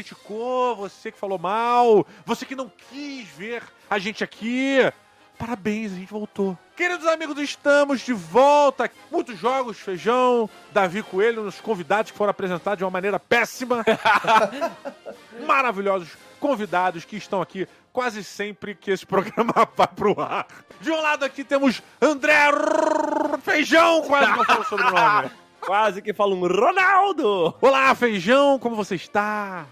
criticou, você que falou mal, você que não quis ver a gente aqui. Parabéns, a gente voltou. Queridos amigos, estamos de volta. Muitos jogos, feijão, Davi Coelho, nos convidados que foram apresentados de uma maneira péssima. Maravilhosos convidados que estão aqui quase sempre que esse programa vai pro ar. De um lado aqui temos André Feijão, quase que eu falo sobre o nome. Quase que fala um Ronaldo! Olá, Feijão, como você está?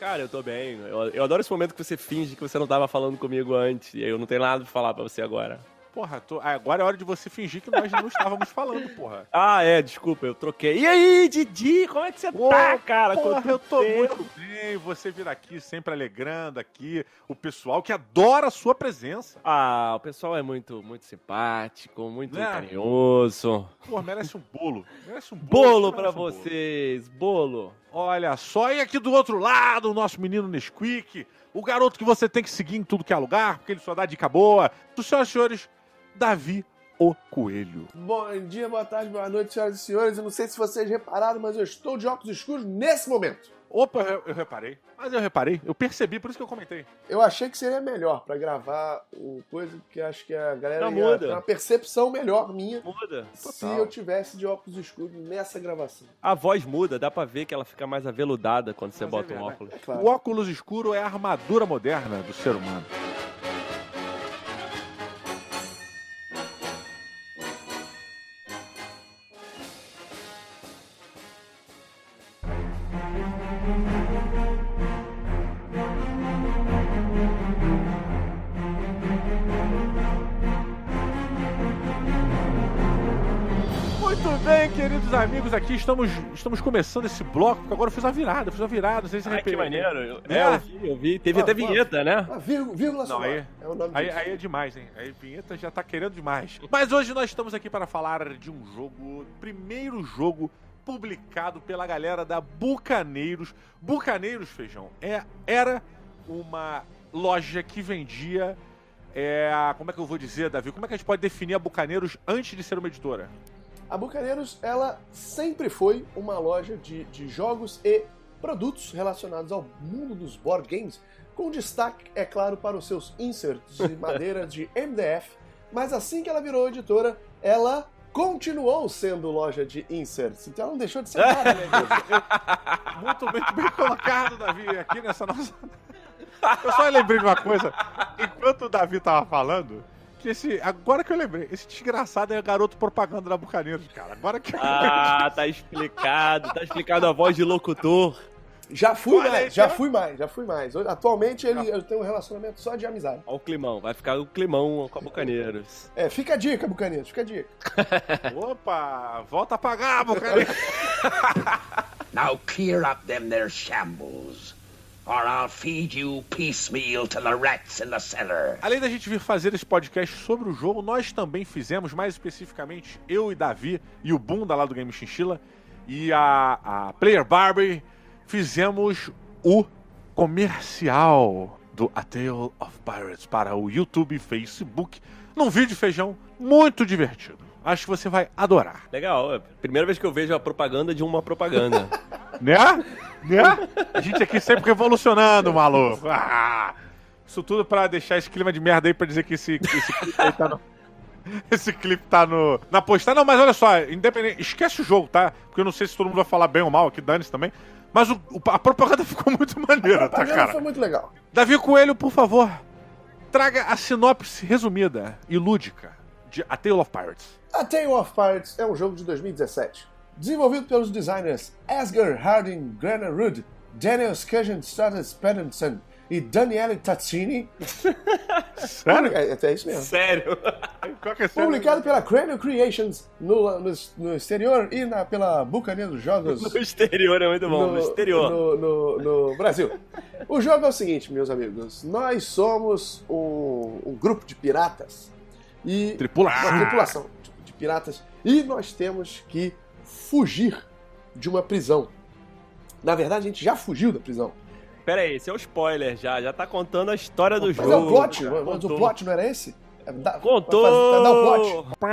Cara, eu tô bem. Eu, eu adoro esse momento que você finge que você não tava falando comigo antes. E aí eu não tenho nada pra falar pra você agora. Porra, tô- agora é hora de você fingir que nós não estávamos falando, porra. Ah, é, desculpa, eu troquei. E aí, Didi, como é que você tá, cara? Porra, eu tô tempo? muito bem. Você vir aqui sempre alegrando aqui o pessoal que adora a sua presença. Ah, o pessoal é muito, muito simpático, muito Né? carinhoso. Pô, merece um bolo. Merece um bolo. Bolo pra um bolo. vocês, bolo. Olha só, e aqui do outro lado, o nosso menino Nesquik, o garoto que você tem que seguir em tudo que é lugar, porque ele só dá dica boa. Dos senhoras e senhores, Davi o Coelho. Bom dia, boa tarde, boa noite, senhoras e senhores. Eu não sei se vocês repararam, mas eu estou de óculos escuros nesse momento. Opa, eu, eu reparei. Mas eu reparei, eu percebi, por isso que eu comentei. Eu achei que seria melhor pra gravar o coisa, porque acho que a galera Não, ia muda. ter uma percepção melhor minha Muda. se eu tivesse de óculos escuros nessa gravação. A voz muda, dá pra ver que ela fica mais aveludada quando você Mas é bota um verdade. óculos. É claro. O óculos escuro é a armadura moderna do ser humano. Amigos, aqui estamos, estamos começando esse bloco, porque agora eu fiz uma virada, eu fiz uma virada, não sei se você Ai, que maneiro. Eu, É. é, eu vi, eu vi. Teve Ah, até vinheta, né? Ah, vírgula, vírgula Não, aí- É o nome Aí, aí é demais, hein? Aí vinheta já tá querendo demais. Mas hoje nós estamos aqui para falar de um jogo, primeiro jogo publicado pela galera da Bucaneiros. Bucaneiros, feijão, é, era uma loja que vendia. É, como é que eu vou dizer, Davi? Como é que a gente pode definir a Bucaneiros antes de ser uma editora? A Bucaneiros, ela sempre foi uma loja de, de jogos e produtos relacionados ao mundo dos board games, com destaque, é claro, para os seus inserts de madeira de MDF. Mas assim que ela virou editora, ela continuou sendo loja de inserts. Então ela não deixou de ser nada, né? Muito bem, bem colocado, Davi, aqui nessa nossa. Eu só lembrei de uma coisa. Enquanto o Davi tava falando, esse. Agora que eu lembrei, esse desgraçado é o garoto propaganda da Bucaneiros, cara. Agora que eu Ah, tá explicado. Tá explicado a voz de locutor. Já fui Olha aí, mais, já tá? fui mais, já fui mais. Atualmente ele, eu tenho um relacionamento só de amizade. Ó o climão. Vai ficar o climão com a Bucaneiros. É, fica a dica, Bucaneiros, fica a dica. Opa, volta a pagar, Bucaneiros. Now clear up them there shambles, or I'll feed you piecemeal to the rats in the cellar. Além da gente vir fazer esse podcast sobre o jogo, nós também fizemos, mais especificamente, eu e Davi e o Bunda lá do Game Chinchilla e a, a Player Barbie fizemos o comercial do A Tale of Pirates para o YouTube e Facebook num vídeo feijão muito divertido. Acho que você vai adorar. Legal. é Primeira vez que eu vejo a propaganda de uma propaganda. Né? Né? A gente aqui sempre revolucionando, maluco. Ah, isso tudo pra deixar esse clima de merda aí pra dizer que esse, esse clipe aí tá no. Esse clipe tá no. Na postagem. Não, mas olha só, independente. Esquece o jogo, tá? Porque eu não sei se todo mundo vai falar bem ou mal aqui, dane-se também. Mas o- o- a propaganda ficou muito maneira, tá, cara? foi muito legal. Davi Coelho, por favor, traga a sinopse resumida e lúdica de A Tale of Pirates. A Tale of Pirates é um jogo de 2017, desenvolvido pelos designers Asger Harding Granerud, Daniel Skujin Stratus Pedersen e Daniele Tazzini. Sério? É, é isso mesmo. Sério? Qual que é? Publicado pela Cranial Creations no, no, no exterior e na, pela Bucaneiro dos Jogos No exterior é muito bom. No, exterior. no, no- no Brasil. O jogo é o seguinte, meus amigos. Nós somos um, um grupo de piratas e Tripulação. uma tripulação de, de piratas e nós temos que fugir de uma prisão. Na verdade, a gente já fugiu da prisão. Pera aí, esse é o spoiler já. Já tá contando a história do Mas jogo. é o plot, mas o contou. plot não era esse? É, dá- Contou! vai dar o plot.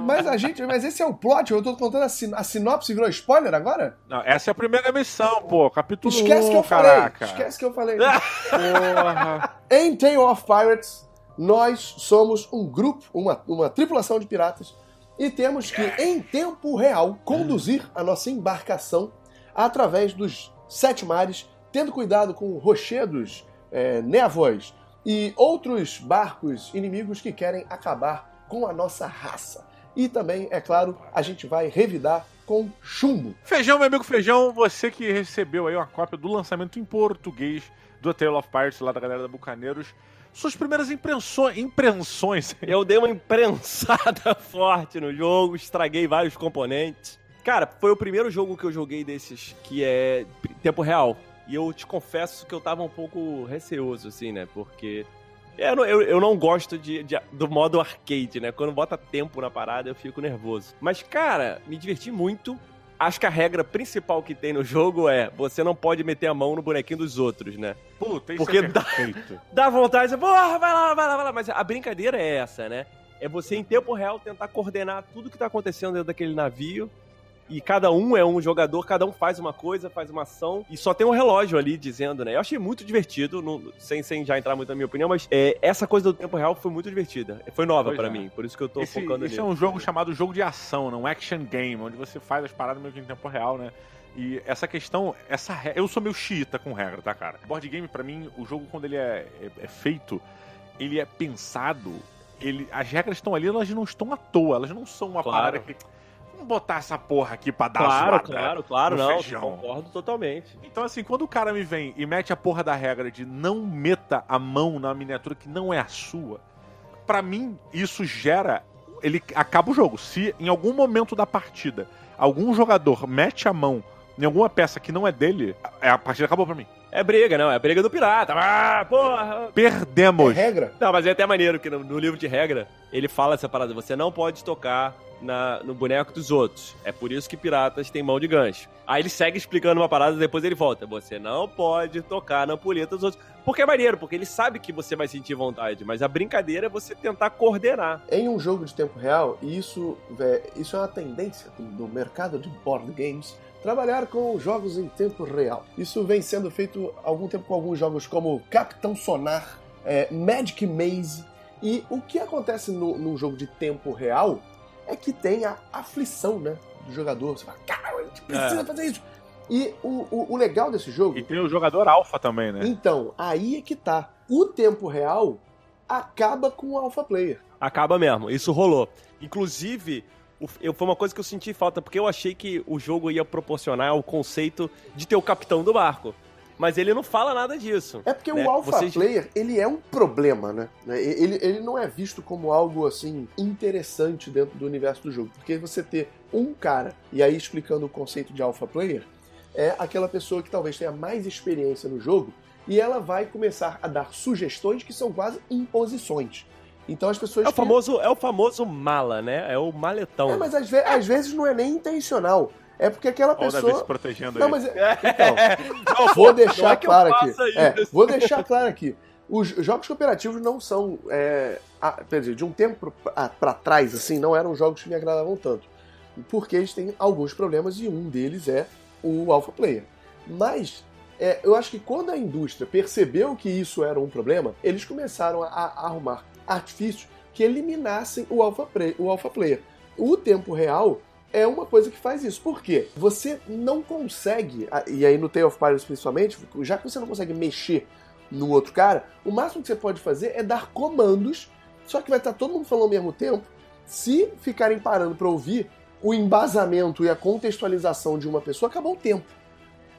Mas a gente, mas esse é o plot, eu tô contando a, sin- a sinopse virou spoiler agora? Não, essa é a primeira missão, pô. Capítulo Esquece 1, que eu caraca. falei. Esquece que eu falei. Porra. Em Tale of Pirates, nós somos um grupo, uma, uma tripulação de piratas, e temos que, em tempo real, conduzir a nossa embarcação através dos sete mares, tendo cuidado com rochedos, é, névoas e outros barcos inimigos que querem acabar com a nossa raça. E também, é claro, a gente vai revidar com chumbo. Feijão, meu amigo Feijão, você que recebeu aí uma cópia do lançamento em português do Tale of Pirates lá da galera da Bucaneiros. Suas primeiras impressões, impressões Eu dei uma imprensada forte no jogo, estraguei vários componentes. Cara, foi o primeiro jogo que eu joguei desses que é tempo real. E eu te confesso que eu tava um pouco receoso, assim, né? Porque eu não, eu, eu não gosto de, de- do modo arcade, né? Quando bota tempo na parada, eu fico nervoso. Mas, cara, me diverti muito. Acho que a regra principal que tem no jogo é você não pode meter a mão no bonequinho dos outros, né? Puta, isso Porque é dá- dá vontade, você, porra, vai lá, vai lá, vai lá. Mas a brincadeira é essa, né? É você, em tempo real, tentar coordenar tudo que tá acontecendo dentro daquele navio. E cada um é um jogador, cada um faz uma coisa, faz uma ação. E só tem um relógio ali dizendo, né? Eu achei muito divertido, não- sem, sem já entrar muito na minha opinião, mas é, essa coisa do tempo real foi muito divertida. Foi nova pra é. mim, por isso que eu tô Esse, focando esse nisso. é um jogo chamado jogo de ação, não um action game, onde você faz as paradas meio que em tempo real, né? E essa questão, essa re- eu sou meio xiita com regra, tá, cara? Board game, pra mim, o jogo, quando ele é, é- é feito, ele é pensado, ele, as regras estão ali, elas não estão à toa, elas não são uma Claro. parada que. Vamos botar essa porra aqui pra dar Claro, zoada claro, claro, não. feijão. Concordo totalmente. Então, assim, quando o cara me vem e mete a porra da regra de não meta a mão na miniatura que não é a sua, pra mim, isso gera. Ele acaba o jogo. Se em algum momento da partida algum jogador mete a mão em alguma peça que não é dele, a a partida acabou pra mim. É briga, não, é briga do pirata. Ah, porra! É Perdemos. regra. Não, mas é até maneiro que no, no livro de regra ele fala essa parada: você não pode tocar na- no boneco dos outros. É por isso que piratas têm mão de gancho. Aí ele segue explicando uma parada, depois ele volta. Você não pode tocar na ampulheta dos outros. Porque é maneiro, porque ele sabe que você vai sentir vontade, mas a brincadeira é você tentar coordenar. Em um jogo de tempo real, e isso, isso é uma tendência do mercado de board games, trabalhar com jogos em tempo real. Isso vem sendo feito há algum tempo com alguns jogos como Capitão Sonar, é, Magic Maze, e o que acontece no, num jogo de tempo real é que tem a aflição, né, do jogador. Você fala, cara, a gente precisa É. fazer isso. E o, o- o legal desse jogo E tem o jogador alfa também, né? então, aí é que tá. O tempo real acaba com o alpha player. Acaba mesmo, isso rolou. Inclusive, eu, foi uma coisa que eu senti falta, porque eu achei que o jogo ia proporcionar o conceito de ter o capitão do barco. Mas ele não fala nada disso. É porque né? o alpha Vocês- player, ele é um problema, né? Ele, ele não é visto como algo, assim, interessante dentro do universo do jogo. Porque você ter um cara, e aí explicando o conceito de alpha player, é aquela pessoa que talvez tenha mais experiência no jogo e ela vai começar a dar sugestões que são quase imposições. Então as pessoas É o têm- famoso, é o famoso mala, né? É o maletão. É, mas às, ve- às vezes não é nem intencional. É porque aquela Olha Davi se pessoa. protegendo Não, aí. mas. é- Então, Não, vou deixar é claro aqui. É, vou deixar claro aqui. Os jogos cooperativos não são. É, a- quer dizer, de um tempo pra, pra trás, assim, não eram jogos que me agradavam tanto. Porque eles têm alguns problemas e um deles é o Alpha Player. Mas é, eu acho que quando a indústria percebeu que isso era um problema, eles começaram a, a arrumar artifícios que eliminassem o Alpha, Play- o alpha Player. O tempo real é uma coisa que faz isso. Por quê? Você não consegue, e aí no Tale of Pirates principalmente, já que você não consegue mexer no outro cara, o máximo que você pode fazer é dar comandos, só que vai estar todo mundo falando ao mesmo tempo. Se ficarem parando para ouvir o embasamento e a contextualização de uma pessoa, acabou o tempo.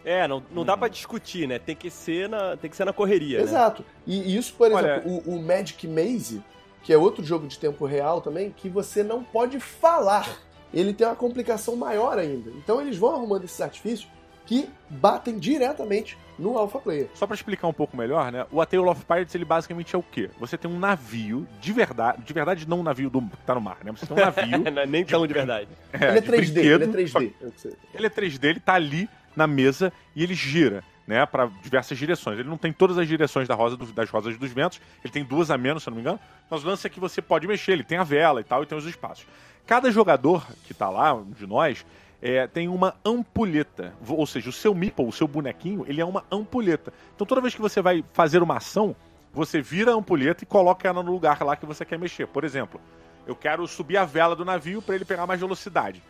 É, não, não dá pra discutir, né? Tem que ser na, tem que ser na correria, né? Exato. E, e isso, por Olha- exemplo, o, o Magic Maze, que é outro jogo de tempo real também, que você não pode falar. Ele tem uma complicação maior ainda. Então eles vão arrumando esses artifícios que batem diretamente no Alpha Player. Só pra explicar um pouco melhor, né? O A Tale of Pirates, ele basicamente é o quê? Você tem um navio de verdade, de verdade não um navio do, que tá no mar, né? Você tem um navio... Não é Nem tão de verdade. é, ele é de 3D, ele é brinquedo, só 3D. É o que você- Ele é 3D, ele tá ali na mesa e ele gira, né, para diversas direções. Ele não tem todas as direções da rosa do- das rosas dos ventos, ele tem duas a menos, se eu não me engano. Mas o lance é que você pode mexer, ele tem a vela e tal, e tem os espaços. Cada jogador que tá lá, de nós, é, tem uma ampulheta. Ou seja, o seu meeple, o seu bonequinho, ele é uma ampulheta. Então toda vez que você vai fazer uma ação, você vira a ampulheta e coloca ela no lugar lá que você quer mexer. Por exemplo, eu quero subir a vela do navio para ele pegar mais velocidade.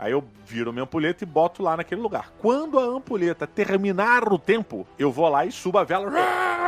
Aí eu viro minha ampulheta e boto lá naquele lugar. Quando a ampulheta terminar o tempo, eu vou lá e subo a vela.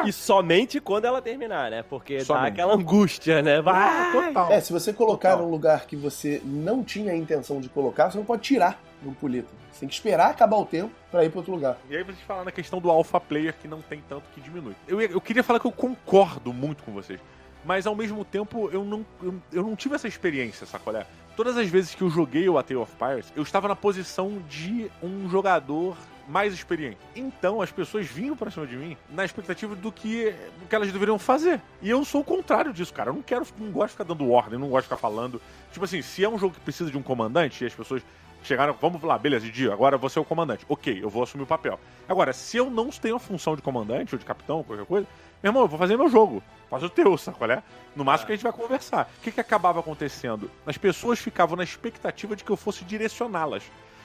E somente quando ela terminar, né? Porque dá Somente. aquela angústia, né? Vai! Total. É, se você colocar Total. num lugar que você não tinha a intenção de colocar, você não pode tirar a ampulheta. Você tem que esperar acabar o tempo pra ir pra outro lugar. E aí vocês falam na questão do alpha player que não tem tanto que diminui. Eu, eu queria falar que eu concordo muito com vocês. Mas ao mesmo tempo eu não, eu, eu não tive essa experiência, sacolé? Todas as vezes que eu joguei o A Tale of Pirates, eu estava na posição de um jogador mais experiente. Então as pessoas vinham pra cima de mim na expectativa do que, do que elas deveriam fazer. E eu sou o contrário disso, cara. Eu não quero, não gosto de ficar dando ordem, não gosto de ficar falando. Tipo assim, se é um jogo que precisa de um comandante e as pessoas chegaram, vamos lá, beleza, Didi, agora você é o comandante. Ok, eu vou assumir o papel. Agora, se eu não tenho a função de comandante ou de capitão, qualquer coisa, meu irmão, eu vou fazer meu jogo. Faz o teu, sabe qual é? No máximo que a gente vai conversar. O que, que acabava acontecendo? As pessoas ficavam na expectativa de que eu fosse direcioná-las.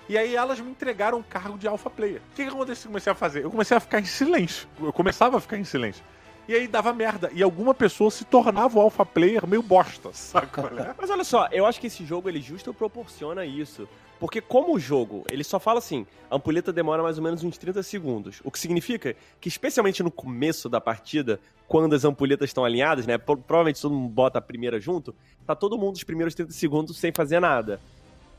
E aí elas me entregaram o cargo de alpha player. O que, que aconteceu que eu comecei a fazer? Eu comecei a ficar em silêncio. Eu começava a ficar em silêncio. E aí dava merda. E alguma pessoa se tornava o alpha player meio bosta, qual é? Mas olha só, eu acho que esse jogo ele justo proporciona isso. Porque como o jogo, ele só fala assim, a ampulheta demora mais ou menos uns 30 segundos. O que significa que, especialmente no começo da partida, quando as ampulhetas estão alinhadas, né? pro- Provavelmente todo mundo bota a primeira junto, tá todo mundo os primeiros 30 segundos sem fazer nada.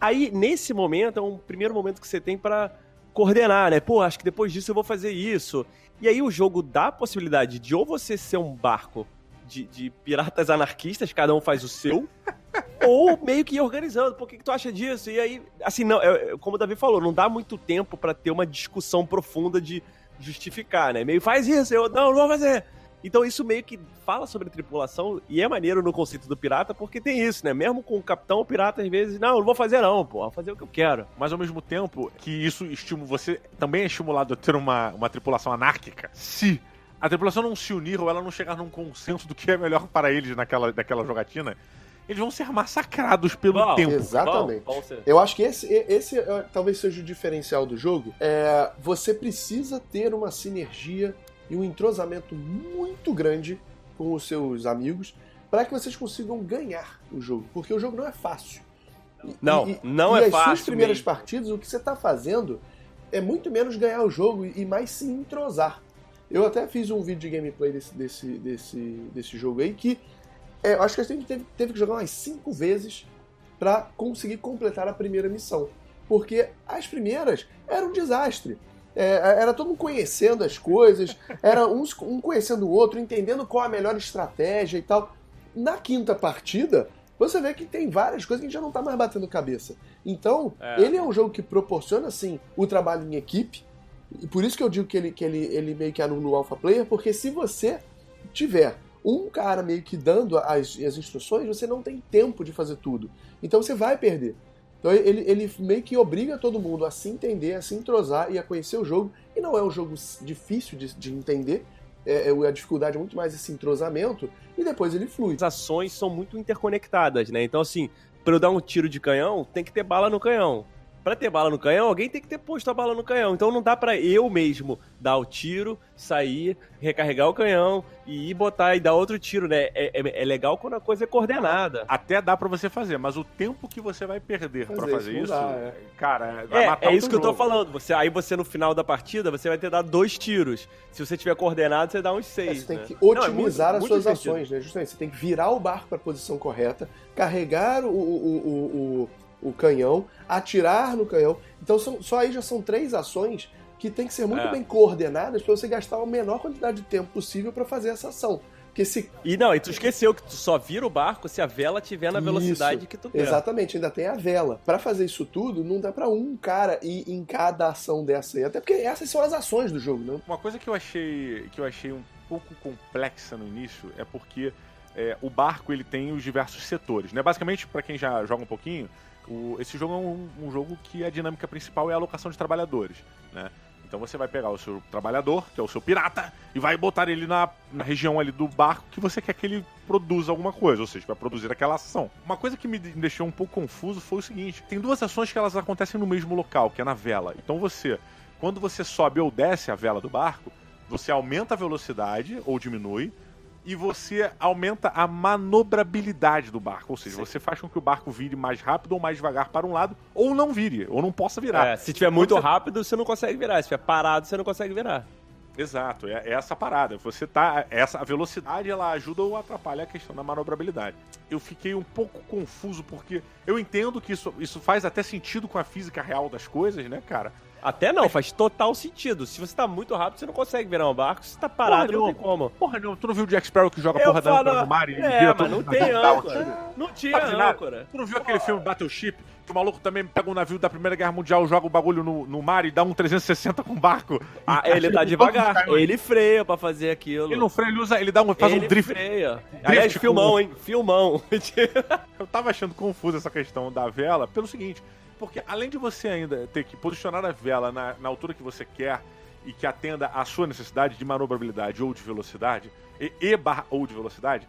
Aí, nesse momento, é um primeiro momento que você tem pra coordenar, né? Pô, acho que depois disso eu vou fazer isso. E aí o jogo dá a possibilidade de ou você ser um barco de, de piratas anarquistas, cada um faz o seu, ou meio que ir organizando. Por que, que tu acha disso? E aí, assim, não, é- é como o Davi falou, não dá muito tempo pra ter uma discussão profunda de justificar, né? Meio faz isso, eu não, não vou fazer. Então isso meio que fala sobre tripulação e é maneiro no conceito do pirata porque tem isso, né? Mesmo com o capitão, o pirata às vezes, não, não vou fazer não, pô, vou fazer o que eu quero. Mas ao mesmo tempo que isso estimula, você também é estimulado a ter uma, uma tripulação anárquica se a tripulação não se unir ou ela não chegar num consenso do que é melhor para eles naquela, naquela jogatina, eles vão ser massacrados pelo Bom, tempo. Exatamente. Bom. Eu acho que esse, esse é, talvez seja o diferencial do jogo. É, você precisa ter uma sinergia e um entrosamento muito grande com os seus amigos para que vocês consigam ganhar o jogo. Porque o jogo não é fácil. E- Não, e- não e é as suas fácil primeiras mesmo. partidas, o que você está fazendo é muito menos ganhar o jogo e mais se entrosar. Eu até fiz um vídeo de gameplay desse, desse, desse, desse jogo aí que é, eu acho que a gente teve, teve que jogar umas cinco vezes para conseguir completar a primeira missão. Porque as primeiras eram um desastre. É, era todo mundo conhecendo as coisas, era uns, um conhecendo o outro, entendendo qual a melhor estratégia e tal. Na quinta partida, você vê que tem várias coisas que a gente já não tá mais batendo cabeça. Então, É. ele é um jogo que proporciona, assim, o trabalho em equipe. E por isso que eu digo que ele, que ele, ele meio que anula o Alpha Player, porque se você tiver um cara meio que dando as, as instruções, você não tem tempo de fazer tudo. Então você vai perder. Então ele, ele meio que obriga todo mundo a se entender, a se entrosar e a conhecer o jogo. E não é um jogo difícil de, de entender. É, é- a dificuldade é muito mais esse entrosamento. E depois ele flui. As ações são muito interconectadas, né? Então, assim, pra eu dar um tiro de canhão, tem que ter bala no canhão. Pra ter bala no canhão, alguém tem que ter posto a bala no canhão. Então não dá pra eu mesmo dar o tiro, sair, recarregar o canhão e ir botar e dar outro tiro, né? É, é- é legal quando a coisa é coordenada. Até dá pra você fazer, mas o tempo que você vai perder pra Fazer isso isso, não dá, é. cara, vai É, matar é o isso que teu eu tô jogo. falando. Você, aí você, no final da partida, você vai ter dado dois tiros. Se você tiver coordenado, você dá uns É, seis. você tem né? que Não, é otimizar muito- as muito suas divertido. ações, né? Justamente, você tem que virar o barco para a posição correta, carregar o, o, o, o, o canhão, atirar no canhão. Então, são, só aí já são três ações que tem que ser muito É. bem coordenadas para você gastar a menor quantidade de tempo possível para fazer essa ação. Porque se E não, e tu esqueceu que tu só vira o barco se a vela tiver na velocidade Isso, que tu quer. Exatamente, ainda tem a vela. Pra fazer isso tudo, não dá pra um cara ir em cada ação dessa aí. Até porque essas são as ações do jogo, né? Uma coisa que eu achei que eu achei um pouco complexa no início é porque é, o barco ele tem os diversos setores, né? Basicamente, pra quem já joga um pouquinho, o- esse jogo é um, um jogo que a dinâmica principal é a alocação de trabalhadores, né? Então você vai pegar o seu trabalhador, que é o seu pirata, e vai botar ele na, na região ali do barco que você quer que ele produza alguma coisa, ou seja, vai produzir aquela ação. Uma coisa que me de- deixou um pouco confuso foi o seguinte: tem duas ações que elas acontecem no mesmo local, que é na vela. Então você, quando você sobe ou desce a vela do barco, você aumenta a velocidade ou diminui. E você aumenta a manobrabilidade do barco. Ou seja, Sim. você faz com que o barco vire mais rápido ou mais devagar para um lado, ou não vire, ou não possa virar. É, se tiver muito você- rápido, você não consegue virar. Se tiver parado, você não consegue virar. Exato, é, é essa parada. Você tá. Essa, a velocidade ela ajuda ou atrapalha a questão da manobrabilidade. Eu fiquei um pouco confuso, porque eu entendo que isso, isso faz até sentido com a física real das coisas, né, cara? Até não, faz total sentido. Se você tá muito rápido, você não consegue virar um barco. Se tá parado, Porra, não tem como. Porra, não, tu não viu o Jack Sparrow que joga Eu porra da falo- âncora no mar e É, vira mas não tem âncora. tiro? Não tinha âncora. Tu não viu aquele filme Battleship? Que o maluco também pega um navio da Primeira Guerra Mundial, joga o bagulho no, no mar e dá um 360 com o barco. Ah, ele tá devagar. Ele freia pra fazer aquilo. Ele não freia, ele usa, ele dá um, faz Ele um drift. freia. Aliás, com- filmão, hein? Filmão. Eu tava achando confusa essa questão da vela pelo seguinte, porque além de você ainda ter que posicionar a vela na, na altura que você quer e que atenda à sua necessidade de manobrabilidade ou de velocidade, e, e barra ou de velocidade,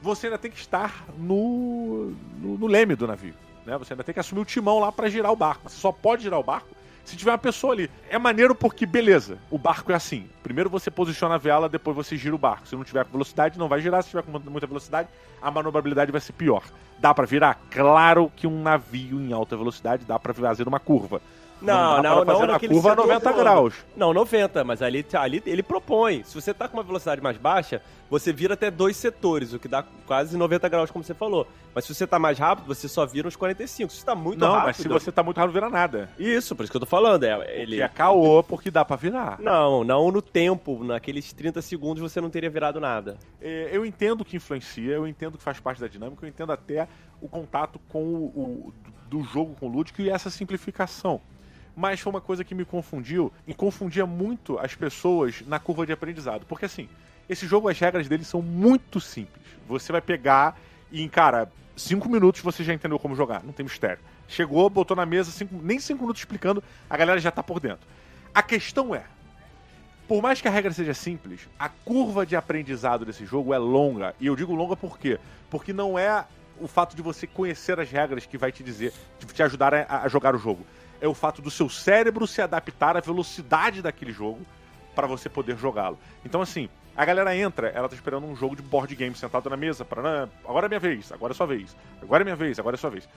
você ainda tem que estar no, no, no leme do navio. Né? Você ainda tem que assumir o timão lá pra girar o barco. Você só pode girar o barco se tiver uma pessoa ali. É maneiro porque, beleza, o barco é assim. Primeiro você posiciona a vela, depois você gira o barco. Se não tiver velocidade, não vai girar. Se tiver com muita velocidade, a manobrabilidade vai ser pior. Dá pra virar? Claro que um navio em alta velocidade dá pra fazer uma curva. Não, não, não, uma naquele curva a setor 90 todo. graus. Não, 90, mas ali, ali ele propõe. Se você tá com uma velocidade mais baixa, você vira até dois setores, o que dá quase 90 graus, como você falou. Mas se você tá mais rápido, você só vira uns 45. Se você tá muito não, rápido... mas se você tá muito rápido, vira nada. Isso, por isso que eu tô falando. É, ele... É caô, porque dá pra virar. Não, não no tempo. Naqueles 30 segundos você não teria virado nada. É, eu entendo que influencia, eu entendo que faz parte da dinâmica, eu entendo até o contato com o, o- do jogo com o lúdico e essa simplificação. Mas foi uma coisa que me confundiu e confundia muito as pessoas na curva de aprendizado. Porque assim, esse jogo, as regras dele são muito simples. Você vai pegar e, em, cara, cinco minutos você já entendeu como jogar, não tem mistério. Chegou, botou na mesa, cinco- nem cinco minutos explicando, a galera já tá por dentro. A questão é, por mais que a regra seja simples, a curva de aprendizado desse jogo é longa. E eu digo longa por quê? Porque não é o fato de você conhecer as regras que vai te dizer, te ajudar a, a jogar o jogo. É o fato do seu cérebro se adaptar à velocidade daquele jogo para você poder jogá-lo. Então, assim, a galera entra, ela tá esperando um jogo de board game sentado na mesa, para agora é minha vez, agora é sua vez, agora é minha vez, agora é sua vez.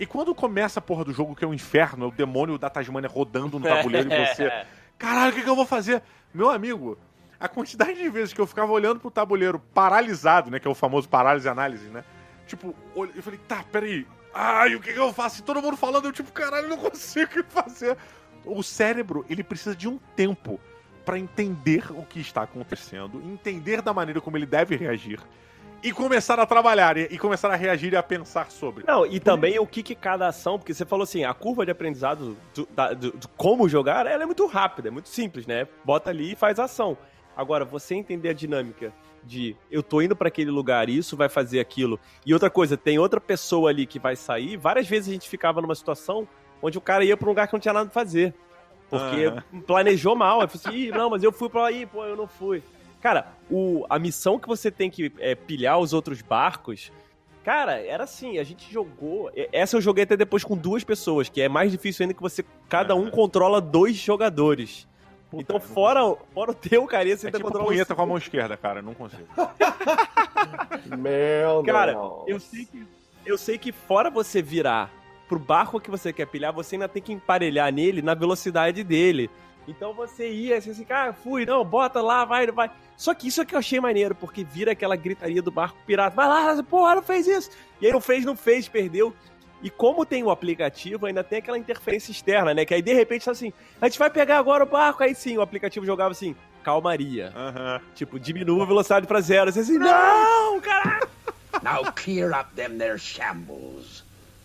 E quando começa a porra do jogo, que é o inferno, é o demônio da Tasmania rodando no tabuleiro e você caralho, o que, que eu vou fazer? Meu amigo, a quantidade de vezes que eu ficava olhando pro tabuleiro paralisado, né? Que é o famoso parálise análise, né? Tipo, eu falei, tá, peraí. Ai, o que, que eu faço? E todo mundo falando, eu tipo, caralho, não consigo fazer. O cérebro, ele precisa de um tempo pra entender o que está acontecendo, entender da maneira como ele deve reagir e começar a trabalhar e, começar a reagir e a pensar sobre. Não, e também o que, que cada ação, porque você falou assim, a curva de aprendizado do, da- do- como jogar, ela é muito rápida, é muito simples, né? Bota ali e faz ação. Agora, você entender a dinâmica de eu tô indo pra aquele lugar, isso vai fazer aquilo. E outra coisa, tem outra pessoa ali que vai sair. Várias vezes a gente ficava numa situação onde o cara ia pra um lugar que não tinha nada pra fazer. Porque Aham. planejou mal. Eu falei assim, não, mas eu fui lá, Ih, pô, eu não fui. Cara, o, a missão que você tem que é, pilhar os outros barcos, cara, era assim, a gente jogou. Essa eu joguei até depois com duas pessoas, que é mais difícil ainda que você. Cada um Aham. controla dois jogadores. Puta, então, fora, fora o teu, cara, você É ainda tipo controla punheta os- com a mão esquerda, cara, não consigo. Meu Cara, Deus. eu sei que eu sei que fora você virar pro barco que você quer pilhar, você ainda tem que emparelhar nele na velocidade dele. Então você ia assim, assim, ah, fui, não, bota lá, vai, vai. Só que isso é que eu achei maneiro, porque vira aquela gritaria do barco pirata, vai lá, porra, não fez isso. E aí não fez, não fez, perdeu. E como tem o aplicativo, ainda tem aquela interferência externa, né? Que aí de repente tá assim, a gente vai pegar agora o barco, aí sim, o aplicativo jogava assim, calmaria. Aham. Tipo, diminua a velocidade pra zero. Você assim, não, caralho! Now clear up them there shambles,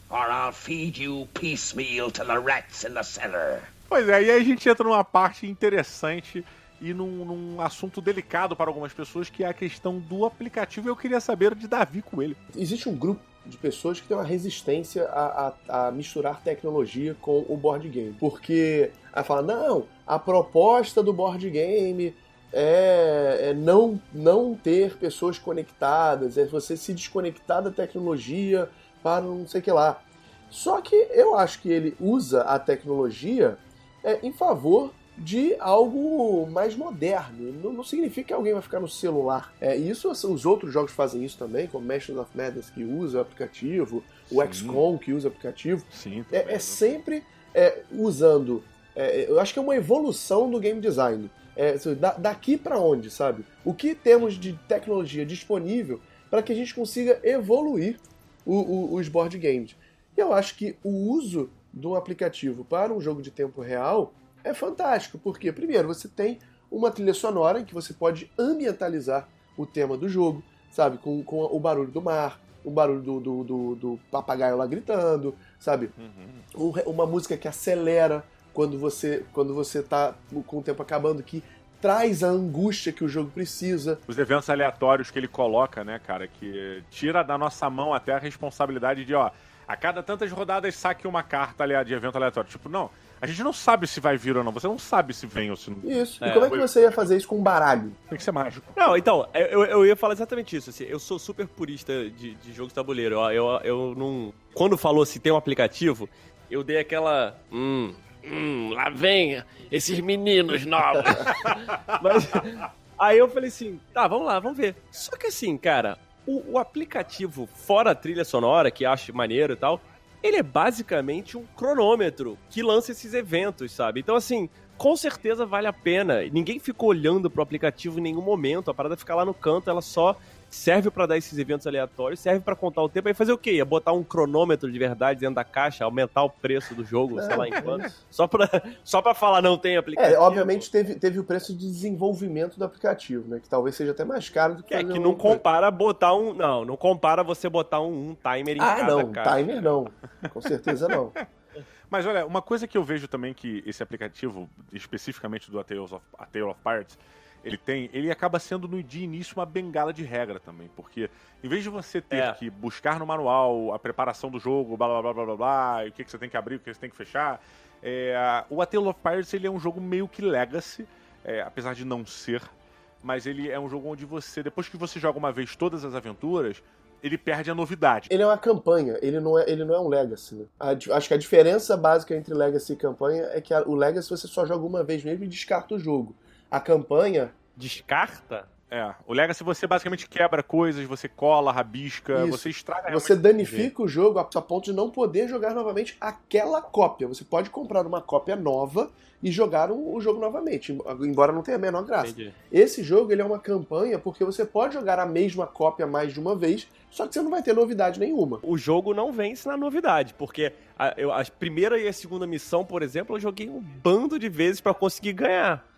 or I'll feed you piecemeal to the rats in the cellar. Pois é, e aí a gente entra numa parte interessante e num, num assunto delicado para algumas pessoas, que é a questão do aplicativo. Eu queria saber de Davi Coelho. Existe um grupo de pessoas que tem uma resistência a, a- a misturar tecnologia com o board game. Porque a fala, não, a proposta do board game é, é não, não ter pessoas conectadas, é você se desconectar da tecnologia para não sei o que lá. Só que eu acho que ele usa a tecnologia é, em favor de algo mais moderno. Não, não significa que alguém vai ficar no celular. É, isso os outros jogos fazem isso também, como Masters of Madness que usa o aplicativo, o Sim. XCOM que usa o aplicativo. Sim, É, é sempre é, usando. é, eu acho que é uma evolução do game design. É, assim, da- daqui para onde, sabe? O que temos de tecnologia disponível para que a gente consiga evoluir o- o- os board games. E eu acho que o uso de um aplicativo para um jogo de tempo real é fantástico, porque, primeiro, você tem uma trilha sonora em que você pode ambientalizar o tema do jogo, sabe? Com, com o barulho do mar, o barulho do, do, do- do papagaio lá gritando, sabe? Uhum. Um uma música que acelera quando você quando você tá com o tempo acabando, que traz a angústia que o jogo precisa. Os eventos aleatórios que ele coloca, né, cara, que tira da nossa mão até a responsabilidade de, ó, a cada tantas rodadas saque uma carta de evento aleatório. Tipo, não, a gente não sabe se vai vir ou não. Você não sabe se vem ou se não. Isso. É, e como é que você ia fazer isso com um baralho? Tem que ser mágico. Não, então, eu, eu ia falar exatamente isso. Assim, eu sou super purista de, de jogo de tabuleiro. Eu, eu, eu não. Quando falou se tem um aplicativo, eu dei aquela. Hum, hum, lá vem esses meninos novos. Mas. Aí eu falei assim, tá, vamos lá, vamos ver. Só que assim, cara, o, o aplicativo, fora a trilha sonora, que acho maneiro e tal, ele é basicamente um cronômetro que lança esses eventos, sabe? Então, assim, com certeza vale a pena. Ninguém ficou olhando pro aplicativo em nenhum momento. A parada fica lá no canto, ela só serve pra dar esses eventos aleatórios, serve pra contar o tempo. Aí fazer o quê? Ia botar um cronômetro de verdade dentro da caixa, aumentar o preço do jogo, sei lá em quanto. Só pra, só pra falar não tem aplicativo. É, obviamente teve, teve o preço de desenvolvimento do aplicativo, né? Que talvez seja até mais caro do que é que um- não compara botar um. Não, não compara você botar um, um timer em Ah, cada não, caixa. timer não. Com certeza não. Mas olha, uma coisa que eu vejo também que esse aplicativo, especificamente do A Tale of, A Tale of Pirates, ele tem, ele acaba sendo no de início uma bengala de regra também, porque em vez de você ter É. que buscar no manual a preparação do jogo, blá blá blá blá blá blá, e o que, que você tem que abrir, o que você tem que fechar, é, o A Tale of Pirates ele é um jogo meio que legacy, é, apesar de não ser, mas ele é um jogo onde você, depois que você joga uma vez todas as aventuras, ele perde a novidade. Ele é uma campanha, ele não é, ele não é um Legacy. Né? A acho que a diferença básica entre Legacy e campanha é que a- o Legacy você só joga uma vez mesmo e descarta o jogo. A campanha, Descarta? É, o Legacy você basicamente quebra coisas, você cola, rabisca, Isso. você estraga você danifica o jogo a ponto de não poder jogar novamente aquela cópia. Você pode comprar uma cópia nova e jogar o, o jogo novamente, embora não tenha a menor graça. Entendi. Esse jogo ele é uma campanha porque você pode jogar a mesma cópia mais de uma vez, só que você não vai ter novidade nenhuma. O jogo não vence na novidade, porque a, eu, a primeira e a segunda missão, por exemplo, eu joguei um bando de vezes pra conseguir ganhar.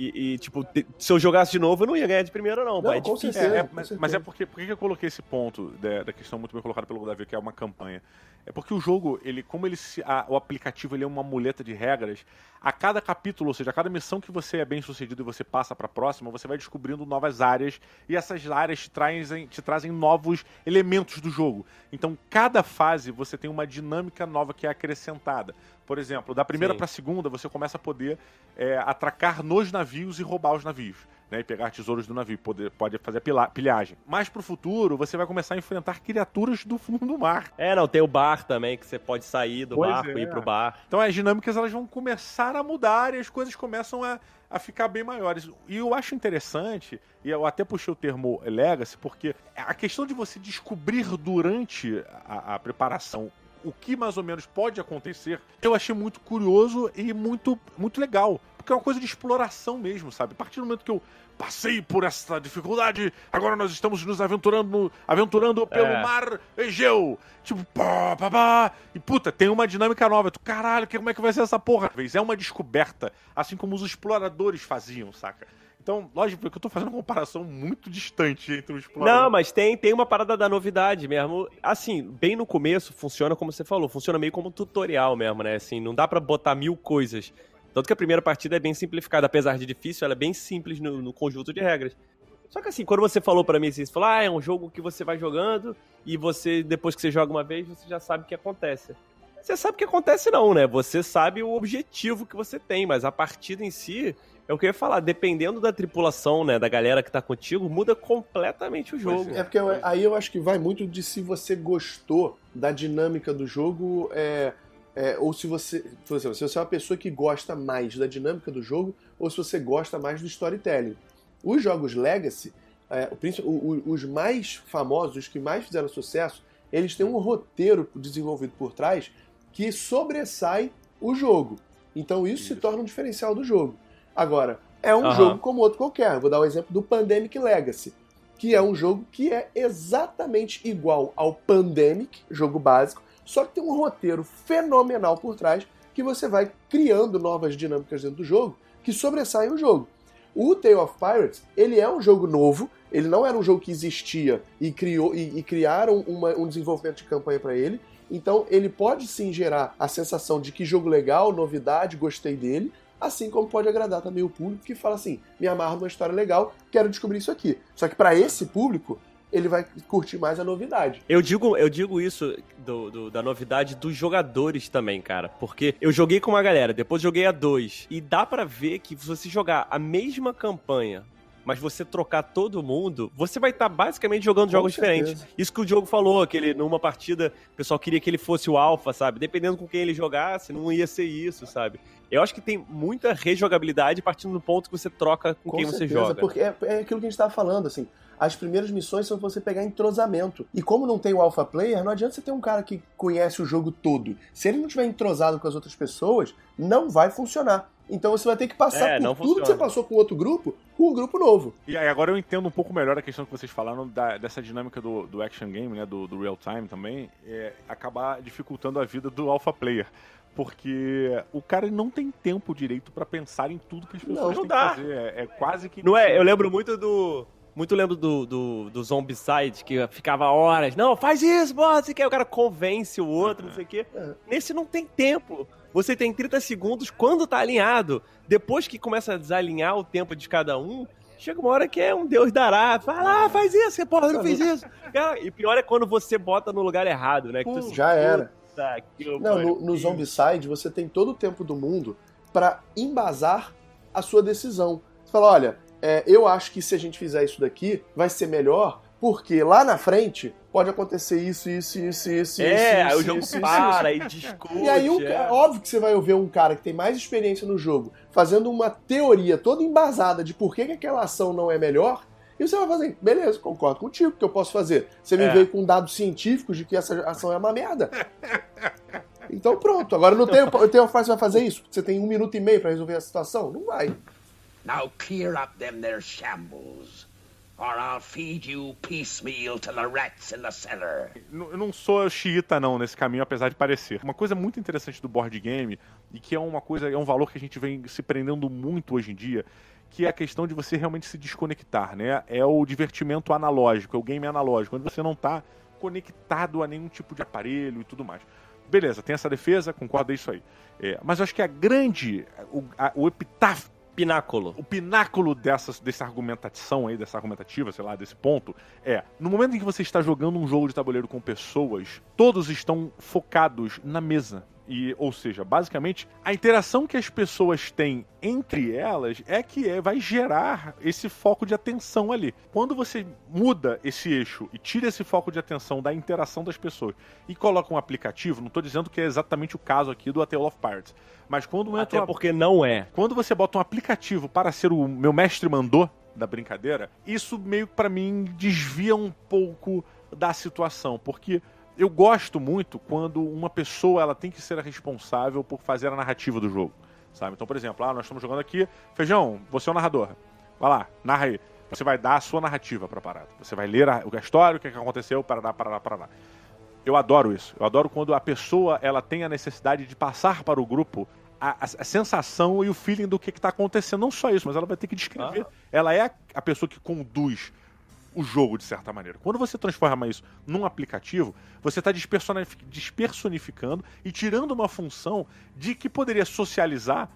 E, e, tipo, te- se eu jogasse de novo, eu não ia ganhar de primeira, não. Não, é com certeza. É, é, com mas, certeza. mas é porque por que que eu coloquei esse ponto da, da questão muito bem colocada pelo Davi, que é uma campanha? É porque o jogo, ele, como ele se, a- o aplicativo ele é uma muleta de regras, a cada capítulo, ou seja, a cada missão que você é bem sucedido e você passa pra próxima, você vai descobrindo novas áreas e essas áreas te trazem, te trazem novos elementos do jogo. Então, cada fase você tem uma dinâmica nova que é acrescentada. Por exemplo, da primeira Sim. pra segunda, você começa a poder é, atracar nos navios e roubar os navios. Né, e pegar tesouros do navio, poder, pode fazer pilhagem. Mas pro futuro, você vai começar a enfrentar criaturas do fundo do mar. É, não, tem o bar também, que você pode sair do Pois barco é. e ir pro bar. Então as dinâmicas elas vão começar a mudar e as coisas começam a, a ficar bem maiores. E eu acho interessante, e eu até puxei o termo legacy, porque a questão de você descobrir durante a, a preparação o que mais ou menos pode acontecer, eu achei muito curioso e muito, muito legal. Porque é uma coisa de exploração mesmo, sabe? A partir do momento que eu passei por essa dificuldade, agora nós estamos nos aventurando, aventurando pelo É. mar Egeu. Tipo, pá, pá, pá. E puta, tem uma dinâmica nova. Tu, caralho, que- como é que vai ser essa porra? É uma descoberta, assim como os exploradores faziam, saca? Então, lógico, porque eu tô fazendo uma comparação muito distante entre o explorador. Não, mas tem, tem uma parada da novidade mesmo. Assim, bem no começo funciona como você falou, funciona meio como um tutorial mesmo, né? Assim, não dá para botar mil coisas. Tanto que a primeira partida é bem simplificada, apesar de difícil, ela é bem simples no, no conjunto de regras. Só que assim, quando você falou para mim, assim, você falou, ah, é um jogo que você vai jogando e você, depois que você joga uma vez, você já sabe o que acontece. Você sabe o que acontece não, né? Você sabe o objetivo que você tem, mas a partida em si, é eu ia falar, dependendo da tripulação, né, da galera que tá contigo, muda completamente o jogo. É porque eu- aí eu acho que vai muito de se você gostou da dinâmica do jogo, é, é, ou se você, por exemplo, se você é uma pessoa que gosta mais da dinâmica do jogo, ou se você gosta mais do storytelling. Os jogos Legacy, é, o- o- os mais famosos, os que mais fizeram sucesso, eles têm um roteiro desenvolvido por trás que sobressai o jogo. Então isso, se Isso. torna um diferencial do jogo. Agora, é um Aham. jogo como outro qualquer. Vou dar o exemplo do Pandemic Legacy, que é um jogo que é exatamente igual ao Pandemic, jogo básico, só que tem um roteiro fenomenal por trás que você vai criando novas dinâmicas dentro do jogo que sobressaem o jogo. O Tale of Pirates, ele é um jogo novo, ele não era um jogo que existia e, criou, e, e criaram uma- um desenvolvimento de campanha para ele, então ele pode sim gerar a sensação de que jogo legal, novidade, gostei dele, assim como pode agradar também o público que fala assim, me amarro numa história legal, quero descobrir isso aqui. Só que para esse público, ele vai curtir mais a novidade. Eu digo, eu digo isso do, do- da novidade dos jogadores também, cara. Porque eu joguei com uma galera, depois joguei a dois. E dá pra ver que se você jogar a mesma campanha, mas você trocar todo mundo, você vai estar basicamente jogando Com jogos certeza. diferentes. Isso que o Diogo falou, que ele, numa partida, o pessoal queria que ele fosse o alfa, sabe? Dependendo com quem ele jogasse, não ia ser isso, sabe? Eu acho que tem muita rejogabilidade partindo do ponto que você troca com, quem você certeza, joga. Porque é, é aquilo que a gente estava falando, assim. As primeiras missões são você pegar entrosamento. E como não tem o alpha player, não adianta você ter um cara que conhece o jogo todo. Se ele não tiver entrosado com as outras pessoas, não vai funcionar. Então você vai ter que passar É, por não tudo que você funciona. passou com outro grupo, com um grupo novo. E aí agora eu entendo um pouco melhor a questão que vocês falaram da- dessa dinâmica do, do action game, né, do, do real time também, é acabar dificultando a vida do alpha player. Porque o cara não tem tempo direito pra pensar em tudo que as pessoas Não, têm não que dá. fazer. É, é quase que. Não é? Eu lembro muito do. Muito lembro do, do, do Zombicide, que ficava horas. Não, faz isso, bota, sei o que. O cara convence o outro, não sei o que. É. Nesse não tem tempo. Você tem 30 segundos quando tá alinhado. Depois que começa a desalinhar o tempo de cada um, chega uma hora que é um Deus dará. Vai lá, faz isso, porra, não fez isso. Cara, e pior é quando você bota no lugar errado, né? Hum, já era. Não, no, no Zombicide você tem todo o tempo do mundo pra embasar a sua decisão. Você fala, olha, é, eu acho que se a gente fizer isso daqui, vai ser melhor, porque lá na frente pode acontecer isso, isso, isso, isso, É, isso, aí o isso, jogo isso, isso, para e discute. E aí, o é. óbvio que você vai ver um cara que tem mais experiência no jogo fazendo uma teoria toda embasada de por que, que aquela ação não é melhor. E você vai fazer, beleza, concordo contigo, o que eu posso fazer? Você me É. veio com dados científicos de que essa ação é uma merda. Então pronto, agora não tem, o Teo Faz vai fazer isso? Você tem um minuto e meio pra resolver a situação? Não vai. Now clear up them shambles, or I'll feed you piecemeal to the rats in the cellar. Eu não sou xiita, não, nesse caminho, apesar de parecer. Uma coisa muito interessante do board game, e que é uma coisa, é um valor que a gente vem se prendendo muito hoje em dia, que é a questão de você realmente se desconectar, né? É o divertimento analógico, é o game analógico, onde você não tá conectado a nenhum tipo de aparelho e tudo mais. Beleza, tem essa defesa, concordo, é isso aí. É, mas eu acho que a grande, o, a- o epitáfio Pináculo. o pináculo dessa, dessa argumentação aí, dessa argumentativa, sei lá, desse ponto, é, no momento em que você está jogando um jogo de tabuleiro com pessoas, todos estão focados na mesa. E, ou seja, basicamente, a interação que as pessoas têm entre elas é que é, vai gerar esse foco de atenção ali. Quando você muda esse eixo e tira esse foco de atenção da interação das pessoas e coloca um aplicativo, não estou dizendo que é exatamente o caso aqui do A Tale of Pirates, mas quando entra Até uma- porque não é. quando você bota um aplicativo para ser o meu mestre mandou da brincadeira, isso meio que pra mim desvia um pouco da situação, porque eu gosto muito quando uma pessoa ela tem que ser a responsável por fazer a narrativa do jogo, sabe? Então, por exemplo, ah, nós estamos jogando aqui, Feijão, você é o narrador. Vai lá, narra aí. Você vai dar a sua narrativa pra parada. Você vai ler a, a história, o que, que aconteceu, parará, parará, parará. Eu adoro isso. Eu adoro quando a pessoa ela tem a necessidade de passar para o grupo a, a- a sensação e o feeling do que, que tá acontecendo. Não só isso, mas ela vai ter que descrever. Ela é a, a pessoa que conduz o jogo, de certa maneira. Quando você transforma isso num aplicativo, você está despersonificando e tirando uma função de que poderia socializar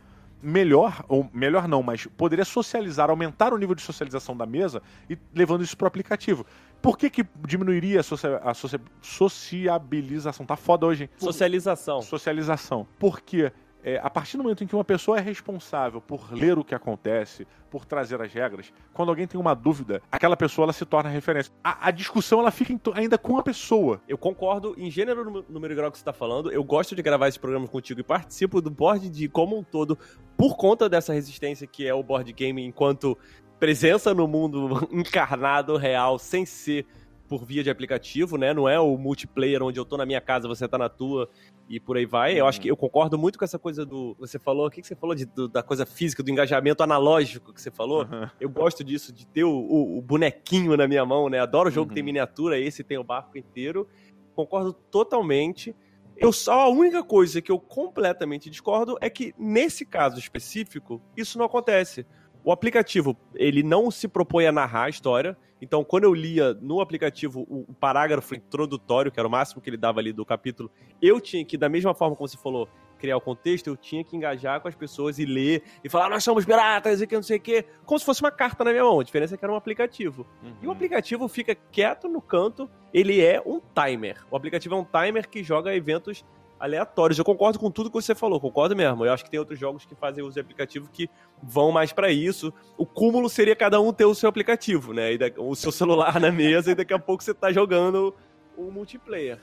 melhor, ou melhor não, mas poderia socializar, aumentar o nível de socialização da mesa e levando isso para o aplicativo. Por que, que diminuiria a, socia- a socia- sociabilização? Tá foda hoje, hein? Socialização. Socialização. Porque é, a partir do momento em que uma pessoa é responsável por ler o que acontece, por trazer as regras, quando alguém tem uma dúvida, aquela pessoa ela se torna referência. A, a discussão ela fica ainda com a pessoa. Eu concordo em gênero, número- número grau que você tá falando. Eu gosto de gravar esses programas contigo e participo do board de como um todo por conta dessa resistência que é o board game enquanto presença no mundo encarnado, real, sem ser por via de aplicativo, né? Não é o multiplayer onde eu tô na minha casa, você tá na tua e por aí vai. Eu acho que eu concordo muito com essa coisa do. Você falou, o que, que você falou de- do- da coisa física, do engajamento analógico que você falou? Eu gosto disso, de ter o, o- o bonequinho na minha mão, né? Adoro o jogo que tem miniatura, esse tem o barco inteiro. Concordo totalmente. Eu só a única coisa que eu completamente discordo é que nesse caso específico isso não acontece. O aplicativo ele não se propõe a narrar a história. Então, quando eu lia no aplicativo o, parágrafo introdutório, que era o máximo que ele dava ali do capítulo, eu tinha que, da mesma forma como você falou, criar o contexto, eu tinha que engajar com as pessoas e ler e falar, nós somos piratas e que não sei o quê, como se fosse uma carta na minha mão. A diferença é que era um aplicativo. E o aplicativo fica quieto no canto, ele é um timer. O aplicativo é um timer que joga eventos aleatórios. Eu concordo com tudo que você falou, concordo mesmo. Eu acho que tem outros jogos que fazem uso de aplicativo que vão mais pra isso. O cúmulo seria cada um ter o seu aplicativo, né? O seu celular na mesa e daqui a pouco você tá jogando um multiplayer.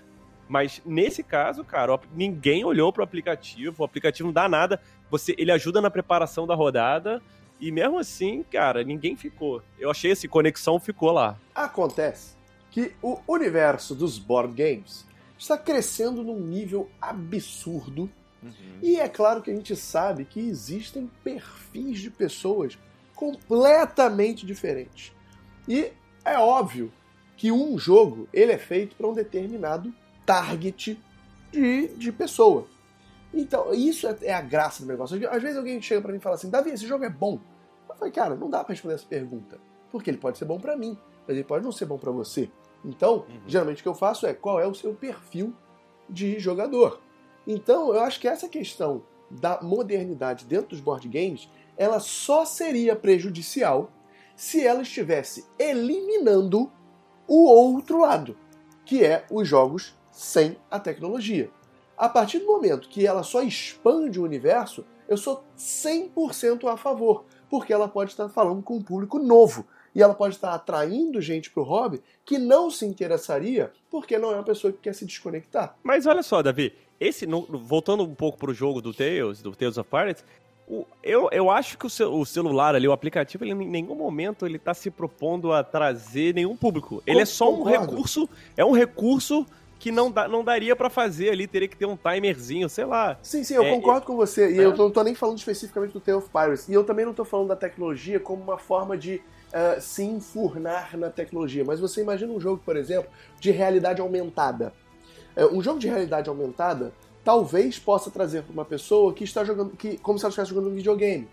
Mas nesse caso, cara, o ninguém olhou pro aplicativo, o aplicativo não dá nada. Você, ele ajuda na preparação da rodada e mesmo assim, cara, ninguém ficou. Eu achei esse conexão ficou lá. Acontece que o universo dos board games está crescendo num nível absurdo. E é claro que a gente sabe que existem perfis de pessoas completamente diferentes. E é óbvio que um jogo ele é feito para um determinado target de, de pessoa. Então, isso é, é a graça do negócio. Às vezes alguém chega para mim e fala assim: Davi, esse jogo é bom. Eu falei, cara, não dá para responder essa pergunta. Porque ele pode ser bom para mim, mas ele pode não ser bom para você. Então, geralmente o que eu faço é qual é o seu perfil de jogador. Então, eu acho que essa questão da modernidade dentro dos board games, ela só seria prejudicial se ela estivesse eliminando o outro lado, que é os jogos sem a tecnologia. A partir do momento que ela só expande o universo, eu sou 100% a favor, porque ela pode estar falando com um público novo e ela pode estar atraindo gente para o hobby que não se interessaria porque não é uma pessoa que quer se desconectar. Mas olha só, Davi, esse, voltando um pouco pro jogo do Tales, do Tales of Pirates, o- eu, eu acho que o, ce- o celular ali, o aplicativo, ele, em nenhum momento ele tá se propondo a trazer nenhum público. Ele é só um Concordo. recurso, é um recurso que não, dá, não daria pra fazer ali, teria que ter um timerzinho, sei lá. Sim, sim, eu É, concordo com você. E É. eu não tô nem falando especificamente do Tale of Pirates. E eu também não tô falando da tecnologia como uma forma de ah, se enfurnar na tecnologia. Mas você imagina um jogo, por exemplo, de realidade aumentada. É, um jogo de realidade aumentada talvez possa trazer para uma pessoa que está jogando, que, como se ela estivesse jogando um videogame.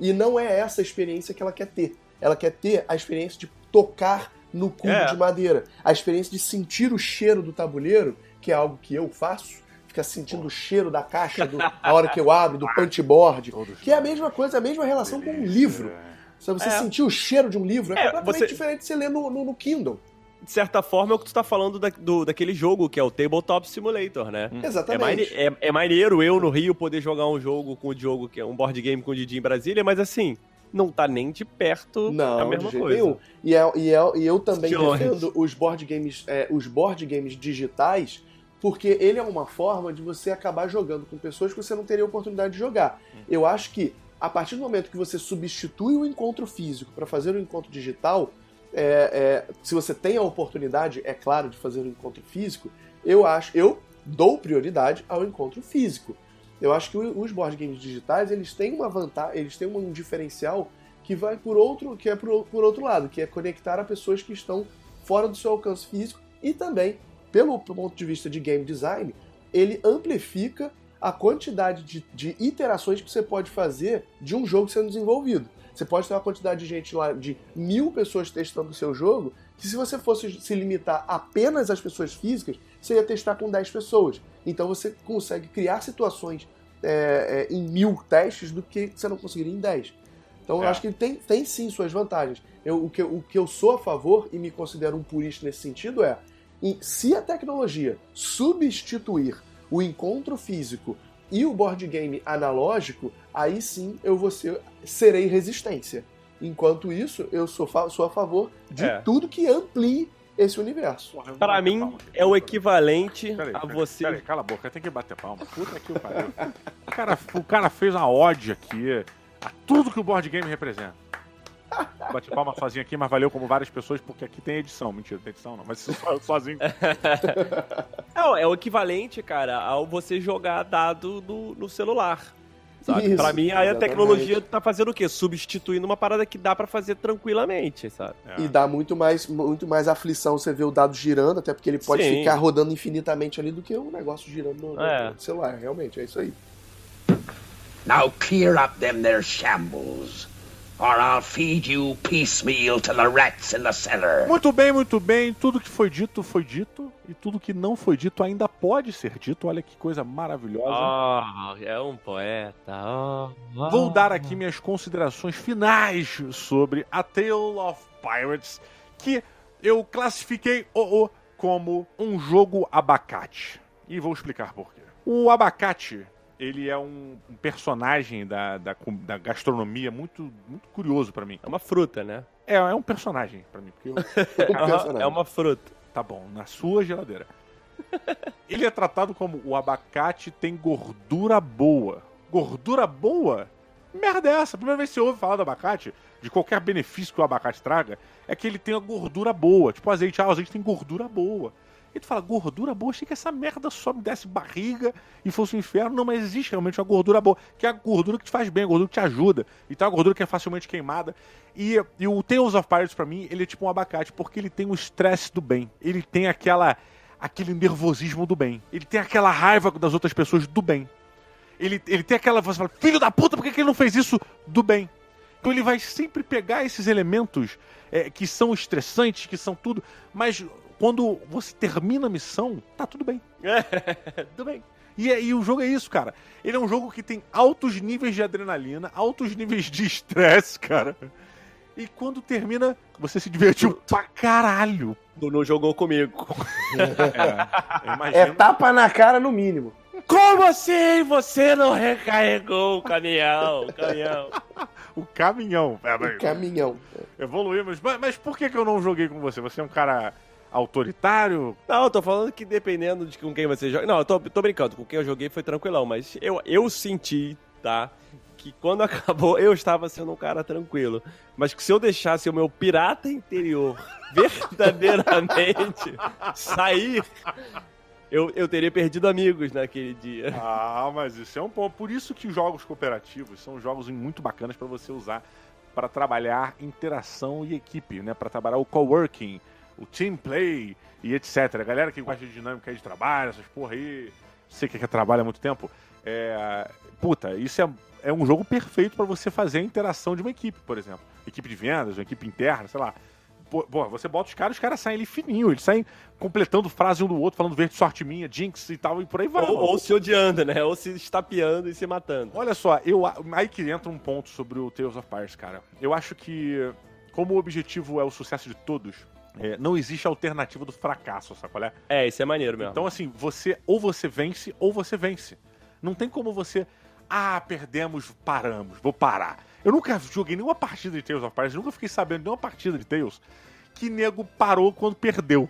E não é essa a experiência que ela quer ter. Ela quer ter a experiência de tocar no cubo É. de madeira. A experiência de sentir o cheiro do tabuleiro, que é algo que eu faço. Ficar sentindo o cheiro da caixa do, a hora que eu abro, do punchboard. Que é a mesma coisa, a mesma relação com um livro. Se você É. sentir o cheiro de um livro, é, É, completamente você- diferente de você ler no, no, no Kindle. De certa forma, é o que tu tá falando da- do, daquele jogo, que é o Tabletop Simulator, né? É, Exatamente. maine- é, é maneiro eu no Rio poder jogar um jogo com o Diogo, que é um board game com o Didi em Brasília, mas assim, não tá nem de perto Não, a mesma de jeito coisa. nenhum. E, é, e, é, e eu também De longe. defendo os board games, é, os board games digitais, porque ele é uma forma de você acabar jogando com pessoas que você não teria oportunidade de jogar. Eu acho que a partir do momento que você substitui o encontro físico para fazer o encontro digital, é, é, se você tem a oportunidade, é claro, de fazer o encontro físico, eu acho, eu dou prioridade ao encontro físico. Eu acho que os board games digitais eles têm uma vantagem, eles têm um diferencial que vai por outro, que é por, por outro lado, que é conectar a pessoas que estão fora do seu alcance físico e também, pelo ponto de vista de game design, ele amplifica a quantidade de, de iterações que você pode fazer de um jogo sendo desenvolvido. Você pode ter uma quantidade de gente lá, de mil pessoas testando o seu jogo, que se você fosse se limitar apenas às pessoas físicas, você ia testar com 10 pessoas. Então você consegue criar situações é, é, em mil testes do que você não conseguiria em 10. Então eu É. acho que tem, tem sim suas vantagens. Eu, o, que, eu- o que eu sou a favor e me considero um purista nesse sentido é em- se a tecnologia substituir o encontro físico e o board game analógico, aí sim eu vou ser, serei resistência. Enquanto isso, eu sou, sou a favor de É. tudo que amplie esse universo. Bater mim, palma. é o equivalente Peraí, a você. Peraí, cala a boca, tem que bater palma. Puta que o pariu. O cara, o cara fez uma ode aqui a tudo que o board game representa. Bate palma sozinho aqui, mas valeu como várias pessoas, porque aqui tem edição. Mentira, tem edição não, mas só eu sozinho. Não, é o equivalente, cara, ao você jogar dado no, no celular. Sabe? Isso, pra mim, aí a tecnologia tá fazendo o quê? Substituindo uma parada que dá pra fazer tranquilamente, sabe? É. E dá muito mais, muito mais aflição você ver o dado girando, até porque ele pode Sim. ficar rodando infinitamente ali do que um negócio girando no, É. no celular. Realmente, é isso aí. Now clear up them there shambles, or I'll feed you piecemeal to the rats in the cellar. Muito bem, muito bem. Tudo que foi dito foi dito. E tudo que não foi dito ainda pode ser dito. Olha que coisa maravilhosa. Ah, é um poeta. ah, ah. Vou dar aqui minhas considerações finais sobre A Tale of Pirates, que eu classifiquei o, o como um jogo abacate. E vou explicar por quê. O abacate, ele é um personagem da, da, da gastronomia muito, muito curioso pra mim. É uma fruta, né? É, é um personagem pra mim, porque eu, personagem. é uma fruta. Tá bom, na sua geladeira. Ele é tratado como o abacate tem gordura boa. Gordura boa? Merda é essa? A primeira vez que você ouve falar do abacate, de qualquer benefício que o abacate traga, é que ele tem a gordura boa. Tipo azeite, ah, o azeite tem gordura boa. E tu fala, gordura boa? Achei que essa merda só me desse barriga e fosse um inferno. Não, mas existe realmente uma gordura boa, que é a gordura que te faz bem, a gordura que te ajuda. Então a gordura que é facilmente queimada. E, e o Tales of Pirates, pra mim, ele é tipo um abacate, porque ele tem o estresse do bem. Ele tem aquela aquele nervosismo do bem. Ele tem aquela raiva das outras pessoas do bem. Ele, ele tem aquela. Você fala, filho da puta, por que, que ele não fez isso do bem? Então ele vai sempre pegar esses elementos é, que são estressantes, que são tudo, mas quando você termina a missão, tá tudo bem. Tudo bem. E, é- e o jogo é isso, cara. Ele é um jogo que tem altos níveis de adrenalina, altos níveis de estresse, cara. E quando termina, você se divertiu pra caralho. Tu não jogou comigo. É, É tapa na cara no mínimo. Como assim você não recarregou o caminhão? O caminhão. O caminhão. É, mas Caminhão. evoluímos. Mas, mas por que, que eu não joguei com você? Você é um cara autoritário? Não, eu tô falando que dependendo de com quem você joga. Não, eu tô, tô brincando. Com quem eu joguei foi tranquilão, mas eu, eu senti, tá? Que quando acabou eu estava sendo um cara tranquilo. Mas que se eu deixasse o meu pirata interior verdadeiramente sair, eu, eu teria perdido amigos naquele dia. Ah, mas isso é um ponto. Por isso que os jogos cooperativos são jogos muito bacanas pra você usar para trabalhar interação e equipe, né? Para trabalhar o coworking, o team play e etc. A galera que gosta de dinâmica de trabalho, essas porra aí, sei que é que trabalha há muito tempo. É, puta, isso é, é um jogo perfeito pra você fazer a interação de uma equipe, por exemplo. Equipe de vendas, uma equipe interna, sei lá. Pô, você bota os caras, os caras saem ali fininho, eles saem completando frase um do outro, falando verde sorte minha, jinx e tal, e por aí vai. Ou, ou se odiando, né? Ou se estapeando e se matando. Olha só, eu, aí que entra um ponto sobre o Tales of Pirates, cara. Eu acho que, como o objetivo é o sucesso de todos, é, não existe alternativa do fracasso, sabe qual é? É, isso é maneiro mesmo. Então, assim, você ou você vence ou você vence. Não tem como você. Ah, perdemos, paramos, vou parar. Eu nunca joguei nenhuma partida de Tales of Pirates, nunca fiquei sabendo de nenhuma partida de Tales que nego parou quando perdeu.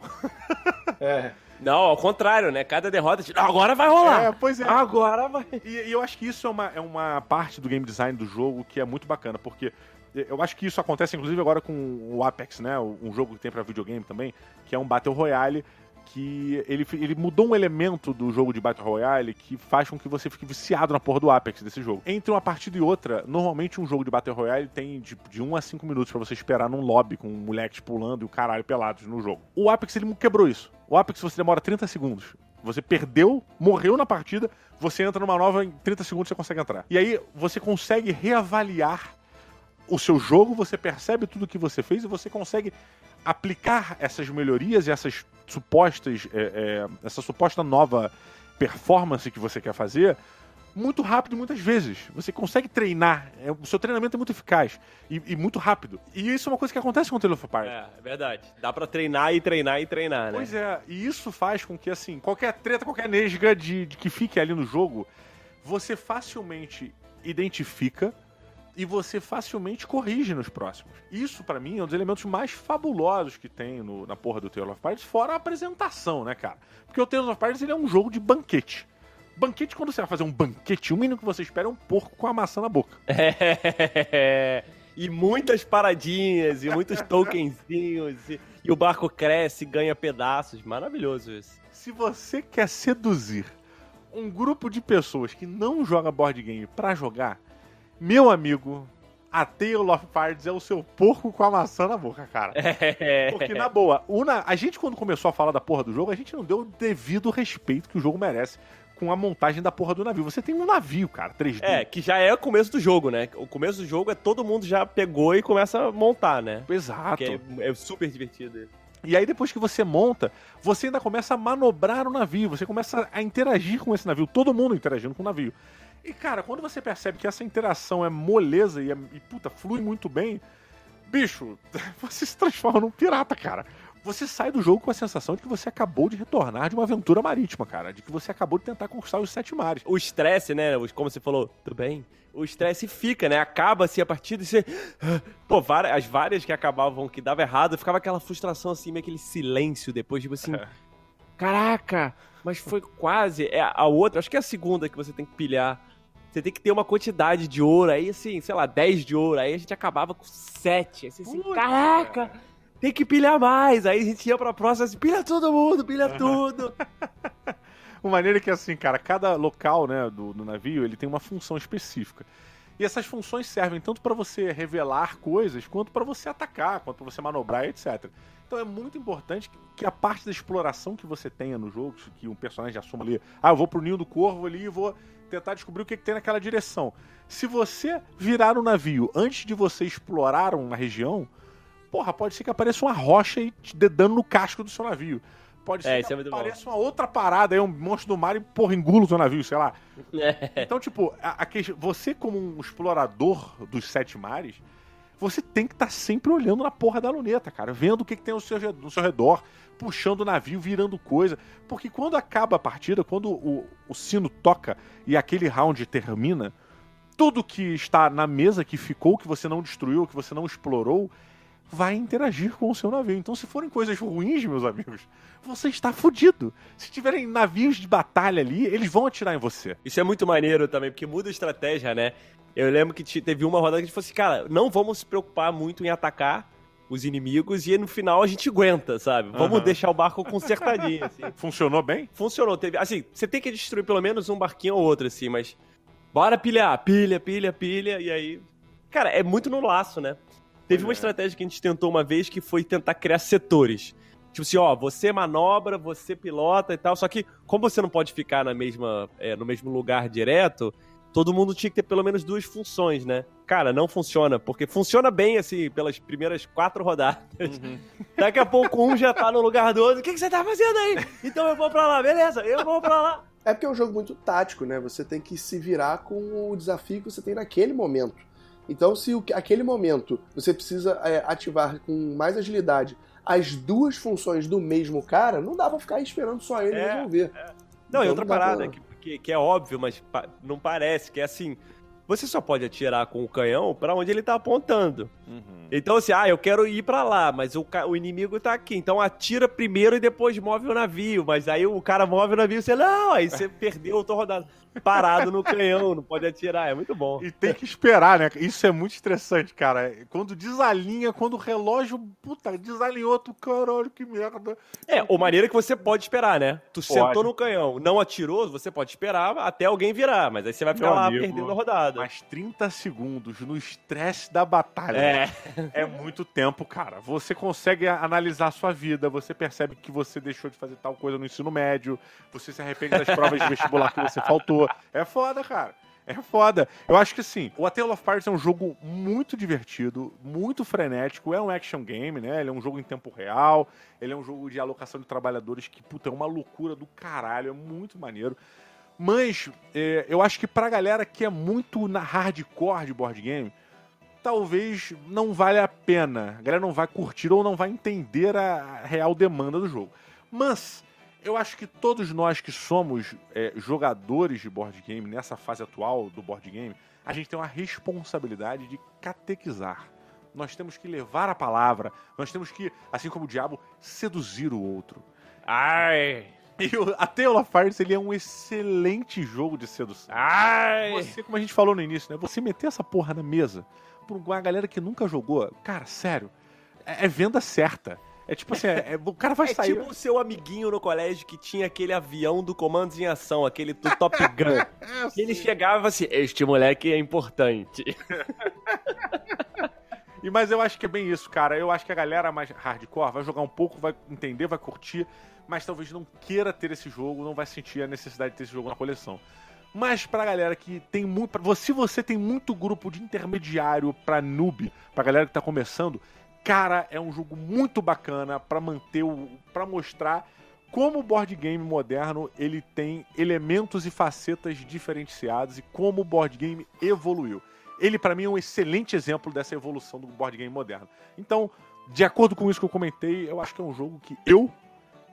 É. Não, ao contrário, né? Cada derrota, tipo, agora vai rolar. É, pois é. Agora vai. E, e eu acho que isso é uma, é uma parte do game design do jogo que é muito bacana, porque eu acho que isso acontece inclusive agora com o Apex, né? Um jogo que tem pra videogame também, que é um Battle Royale que ele, ele mudou um elemento do jogo de Battle Royale que faz com que você fique viciado na porra do Apex desse jogo. Entre uma partida e outra, normalmente um jogo de Battle Royale tem de, de 1 a 5 minutos pra você esperar num lobby com moleques pulando e o caralho pelados no jogo. O Apex ele quebrou isso. O Apex você demora 30 segundos. Você perdeu, morreu na partida, você entra numa nova, em 30 segundos você consegue entrar. E aí você consegue reavaliar o seu jogo, você percebe tudo que você fez e você consegue aplicar essas melhorias e essas supostas, é, é, essa suposta nova performance que você quer fazer muito rápido muitas vezes. Você consegue treinar. É, o seu treinamento é muito eficaz e, e, muito rápido. E isso é uma coisa que acontece com o Tale Party. É, é verdade. Dá para treinar e treinar e treinar, né? Pois é. E isso faz com que, assim, qualquer treta, qualquer nesga de, de que fique ali no jogo, você facilmente identifica e você facilmente corrige nos próximos. Isso, para mim, é um dos elementos mais fabulosos que tem no, na porra do Tale of Parties, fora a apresentação, né, cara? Porque o Tale of Parties ele é um jogo de banquete. Banquete, quando você vai fazer um banquete, o mínimo que você espera é um porco com a maçã na boca. É. E muitas paradinhas, e muitos tokenzinhos, e, e, o barco cresce, ganha pedaços. Maravilhoso isso. Se você quer seduzir um grupo de pessoas que não joga board game para jogar, meu amigo, a Tale of Cards é o seu porco com a maçã na boca, cara. É. Porque, na boa, una, a gente quando começou a falar da porra do jogo, a gente não deu o devido respeito que o jogo merece com a montagem da porra do navio. Você tem um navio, cara, 3D. É, que já é o começo do jogo, né? O começo do jogo é todo mundo já pegou e começa a montar, né? Exato. É, é, super divertido. E aí, depois que você monta, você ainda começa a manobrar o navio, você começa a interagir com esse navio, todo mundo interagindo com o navio. E, cara, quando você percebe que essa interação é moleza e, é, e puta, flui muito bem, bicho, você se transforma num pirata, cara você sai do jogo com a sensação de que você acabou de retornar de uma aventura marítima, cara. De que você acabou de tentar conquistar os sete mares. O estresse, né? Como você falou, tudo bem? O estresse fica, né? Acaba-se a partida e você. Pô, várias, as várias que acabavam, que dava errado, ficava aquela frustração assim, meio aquele silêncio depois, tipo assim. É. Caraca, mas foi quase. É a outra, acho que é a segunda que você tem que pilhar. Você tem que ter uma quantidade de ouro, aí assim, sei lá, 10 de ouro. Aí a gente acabava com 7. Assim, assim caraca! Cara tem que pilhar mais. Aí a gente ia pra próxima assim, pilha todo mundo, pilha tudo. uma maneira que assim, cara, cada local, né, do, do navio, ele tem uma função específica. E essas funções servem tanto para você revelar coisas, quanto para você atacar, quanto para você manobrar, etc. Então é muito importante que a parte da exploração que você tenha no jogo, que um personagem assuma ali, ah, eu vou pro ninho do corvo ali e vou tentar descobrir o que, que tem naquela direção. Se você virar o navio antes de você explorar uma região, porra, pode ser que apareça uma rocha e te dê dano no casco do seu navio. Pode ser é, que é apareça uma outra parada aí, um monstro do mar e, porra, engula o seu navio, sei lá. É. Então, tipo, a, a, você como um explorador dos sete mares, você tem que estar tá sempre olhando na porra da luneta, cara. Vendo o que, que tem no seu, no seu redor, puxando o navio, virando coisa. Porque quando acaba a partida, quando o, o sino toca e aquele round termina, tudo que está na mesa que ficou, que você não destruiu, que você não explorou, vai interagir com o seu navio. Então, se forem coisas ruins, meus amigos, você está fudido. Se tiverem navios de batalha ali, eles vão atirar em você. Isso é muito maneiro também, porque muda a estratégia, né? Eu lembro que teve uma rodada que a gente falou assim, cara, não vamos se preocupar muito em atacar os inimigos e no final a gente aguenta, sabe? Vamos uhum. deixar o barco consertadinho, assim. Funcionou bem? Funcionou. Teve, assim, você tem que destruir pelo menos um barquinho ou outro, assim, mas bora pilhar, pilha, pilha, pilha, e aí... Cara, é muito no laço, né? Teve uma é. estratégia que a gente tentou uma vez que foi tentar criar setores. Tipo assim, ó, você manobra, você pilota e tal. Só que, como você não pode ficar na mesma, é, no mesmo lugar direto, todo mundo tinha que ter pelo menos duas funções, né? Cara, não funciona, porque funciona bem, assim, pelas primeiras quatro rodadas. Uhum. Daqui a pouco um já tá no lugar do outro. O que, que você tá fazendo aí? Então eu vou pra lá, beleza, eu vou pra lá. É porque é um jogo muito tático, né? Você tem que se virar com o desafio que você tem naquele momento. Então, se o, aquele momento você precisa é, ativar com mais agilidade as duas funções do mesmo cara, não dá pra ficar esperando só ele é, resolver. É. Não, então, e outra parada pra... que, que, que, é óbvio, mas não parece, que é assim. Você só pode atirar com o canhão para onde ele tá apontando. Uhum. Então, assim, ah, eu quero ir para lá, mas o, o inimigo tá aqui. Então atira primeiro e depois move o navio. Mas aí o cara move o navio e você, não, aí você perdeu, eu tô rodando parado no canhão, não pode atirar. É muito bom. E tem que esperar, né? Isso é muito estressante, cara. Quando desalinha, quando o relógio, puta, desalinhou, tu, caralho, que merda. É, ou maneira que você pode esperar, né? Tu pode. sentou no canhão, não atirou, você pode esperar até alguém virar, mas aí você vai ficar Meu lá amigo. perdendo a rodada. Mas 30 segundos no estresse da batalha É. é muito tempo, cara. Você consegue analisar a sua vida, você percebe que você deixou de fazer tal coisa no ensino médio, você se arrepende das provas de vestibular que você faltou. É foda, cara. É foda. Eu acho que assim, o A Tale of Pirates é um jogo muito divertido, muito frenético, é um action game, né? Ele é um jogo em tempo real, ele é um jogo de alocação de trabalhadores que, puta, é uma loucura do caralho, é muito maneiro. Mas é, eu acho que pra galera que é muito na hardcore de board game, talvez não valha a pena. A galera não vai curtir ou não vai entender a real demanda do jogo. Mas eu acho que todos nós que somos é, jogadores de board game nessa fase atual do board game, a gente tem uma responsabilidade de catequizar. Nós temos que levar a palavra, nós temos que, assim como o diabo, seduzir o outro. Ai. E o A Tale of Pirates, ele é um excelente jogo de sedução. Ai. Você, como a gente falou no início, né? Você meter essa porra na mesa pra uma galera que nunca jogou, cara, sério, é, é venda certa. É tipo assim, é- é- o cara vai É sair. tipo o seu amiguinho no colégio que tinha aquele avião do Comandos em Ação, aquele do Top Gun. E ele chegava assim, este moleque é importante. E, mas eu acho que é bem isso, cara. Eu acho que a galera mais hardcore vai jogar um pouco, vai entender, vai curtir, mas talvez não queira ter esse jogo, não vai sentir a necessidade de ter esse jogo na coleção. Mas pra galera que tem muito. Se você tem muito grupo de intermediário pra noob, pra galera que tá começando, cara, é um jogo muito bacana pra manter o. para mostrar como o board game moderno ele tem elementos e facetas diferenciados e como o board game evoluiu. Ele pra mim é um excelente exemplo dessa evolução do board game moderno. Então, de acordo com isso que eu comentei, eu acho que é um jogo que eu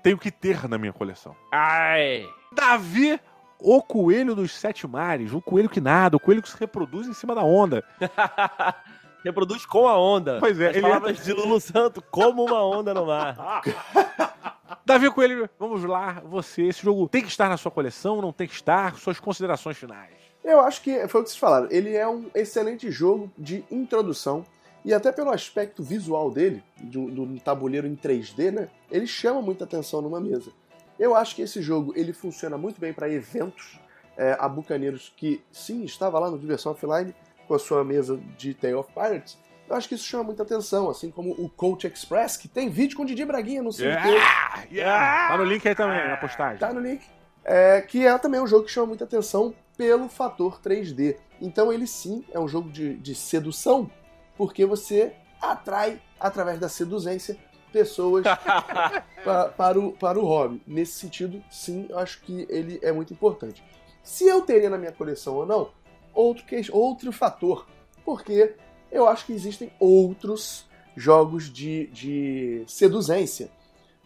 tenho que ter na minha coleção. Ai. Davi, o coelho dos sete mares, o coelho que nada, o coelho que se reproduz em cima da onda. Reproduz com a onda. Pois é, As ele palavras de Lulu Santo, como uma onda no mar. Davi Coelho, vamos lá, você, esse jogo tem que estar na sua coleção, não tem que estar, suas considerações finais. Eu acho que foi o que vocês falaram. Ele é um excelente jogo de introdução. E até pelo aspecto visual dele, do, do tabuleiro em 3D, né? Ele chama muita atenção numa mesa. Eu acho que esse jogo ele funciona muito bem para eventos. É, a Bucaneiros, que sim, estava lá no Diversão Offline com a sua mesa de Tale of Pirates. Eu acho que isso chama muita atenção, assim como o Coach Express, que tem vídeo com o Didi Braguinha no seu Yeah, yeah. Tá no link aí também, na postagem. Tá no link. É, que é também um jogo que chama muita atenção pelo fator 3D. Então ele sim é um jogo de, de sedução, porque você atrai, através da seduzência, pessoas pa- para, o, para o hobby. Nesse sentido, sim, eu acho que ele é muito importante. Se eu teria na minha coleção ou não, outro, que, outro fator. Porque eu acho que existem outros jogos de, de seduzência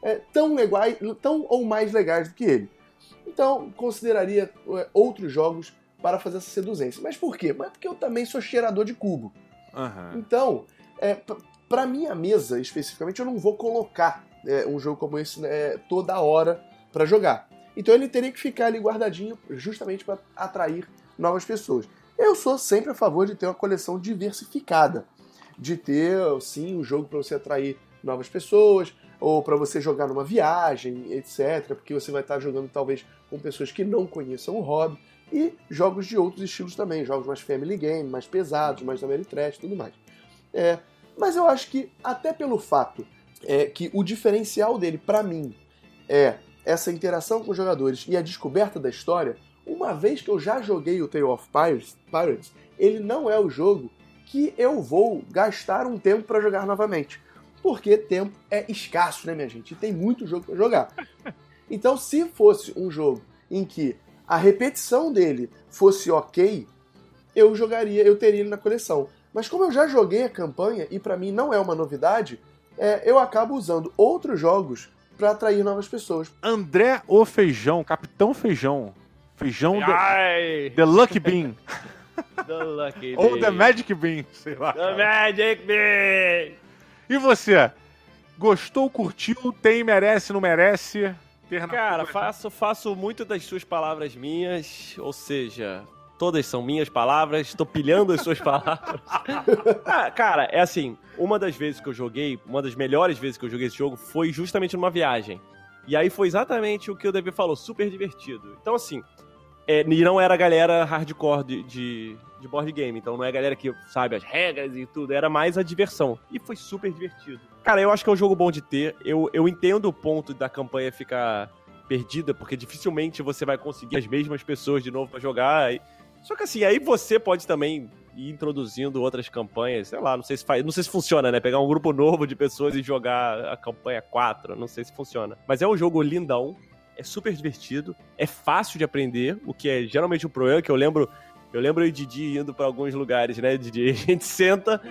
é, tão legais, tão ou mais legais do que ele. Então, consideraria é, outros jogos para fazer essa seduzência. Mas por quê? Mas porque eu também sou cheirador de cubo. Aham. Então, é, p- pra minha mesa, especificamente, eu não vou colocar é, um jogo como esse é, toda hora para jogar. Então ele teria que ficar ali guardadinho justamente para atrair novas pessoas. Eu sou sempre a favor de ter uma coleção diversificada, de ter sim um jogo para você atrair novas pessoas ou para você jogar numa viagem, etc, porque você vai estar jogando talvez com pessoas que não conheçam o hobby e jogos de outros estilos também, jogos mais family game, mais pesados, mais Ameritrash e tudo mais. É, mas eu acho que até pelo fato é, que o diferencial dele para mim é essa interação com os jogadores e a descoberta da história, uma vez que eu já joguei o Tale of Pirates, Pirates ele não é o jogo que eu vou gastar um tempo para jogar novamente. Porque tempo é escasso, né, minha gente? E tem muito jogo para jogar. Então, se fosse um jogo em que a repetição dele fosse ok, eu jogaria, eu teria ele na coleção. Mas como eu já joguei a campanha e para mim não é uma novidade, é, eu acabo usando outros jogos para atrair novas pessoas. André o Feijão, Capitão Feijão. Feijão Ai. the Lucky Bean. The Lucky ou Bean. The Magic Bean, sei lá. The cara. Magic Bean. E você? Gostou, curtiu, tem, merece, não merece? Cara, faço, faço muito das suas palavras minhas, ou seja, todas são minhas palavras, tô pilhando as suas palavras. Ah, cara, é assim, uma das vezes que eu joguei, uma das melhores vezes que eu joguei esse jogo foi justamente numa viagem. E aí foi exatamente o que o DB falou, super divertido. Então, assim, é, e não era a galera hardcore de, de, de board game. Então não é a galera que sabe as regras e tudo, era mais a diversão. E foi super divertido. Cara, eu acho que é um jogo bom de ter. Eu, eu entendo o ponto da campanha ficar perdida, porque dificilmente você vai conseguir as mesmas pessoas de novo para jogar. Só que assim, aí você pode também ir introduzindo outras campanhas, sei lá, não sei se faz, não sei se funciona, né? Pegar um grupo novo de pessoas e jogar a campanha 4, não sei se funciona. Mas é um jogo lindão, é super divertido, é fácil de aprender, o que é geralmente um problema, que eu lembro eu lembro o Didi indo para alguns lugares, né, Didi? A gente senta,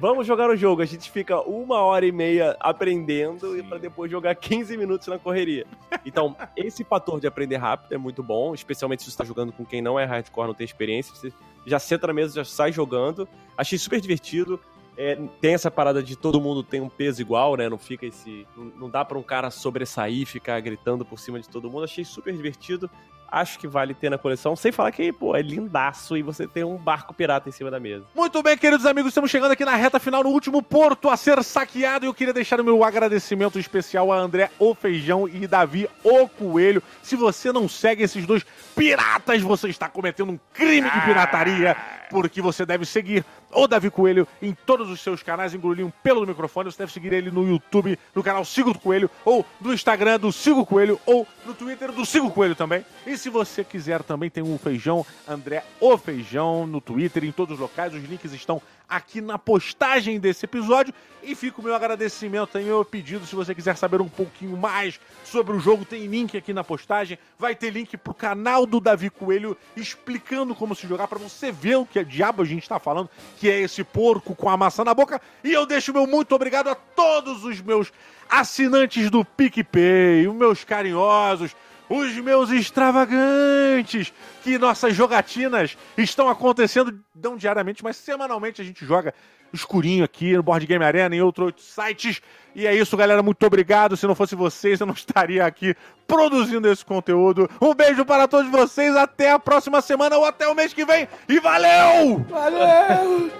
vamos jogar o jogo. A gente fica uma hora e meia aprendendo Sim. e para depois jogar 15 minutos na correria. Então, esse fator de aprender rápido é muito bom, especialmente se você está jogando com quem não é hardcore, não tem experiência. Você já senta na mesa, já sai jogando. Achei super divertido. É, tem essa parada de todo mundo tem um peso igual, né? Não fica esse. Não, não dá para um cara sobressair, ficar gritando por cima de todo mundo. Achei super divertido acho que vale ter na coleção, sem falar que, pô, é lindaço e você tem um barco pirata em cima da mesa. Muito bem, queridos amigos, estamos chegando aqui na reta final, no último porto a ser saqueado e eu queria deixar o meu agradecimento especial a André O Feijão e Davi O Coelho. Se você não segue esses dois piratas, você está cometendo um crime de pirataria, porque você deve seguir o Davi Coelho em todos os seus canais, engoliu um pelo do microfone. Você deve seguir ele no YouTube, no canal Sigo Coelho, ou no Instagram do Sigo Coelho, ou no Twitter do Sigo Coelho também. E se você quiser também, tem o Feijão, André O Feijão, no Twitter, em todos os locais. Os links estão aqui na postagem desse episódio. E fica o meu agradecimento e meu pedido. Se você quiser saber um pouquinho mais sobre o jogo, tem link aqui na postagem. Vai ter link pro canal do Davi Coelho explicando como se jogar para você ver o que diabo a gente está falando, que é esse porco com a maçã na boca. E eu deixo meu muito obrigado a todos os meus assinantes do PicPay, os meus carinhosos os meus extravagantes, que nossas jogatinas estão acontecendo não diariamente, mas semanalmente a gente joga escurinho aqui no Board Game Arena e outros sites. E é isso, galera. Muito obrigado. Se não fosse vocês, eu não estaria aqui produzindo esse conteúdo. Um beijo para todos vocês. Até a próxima semana ou até o mês que vem. E valeu! Valeu!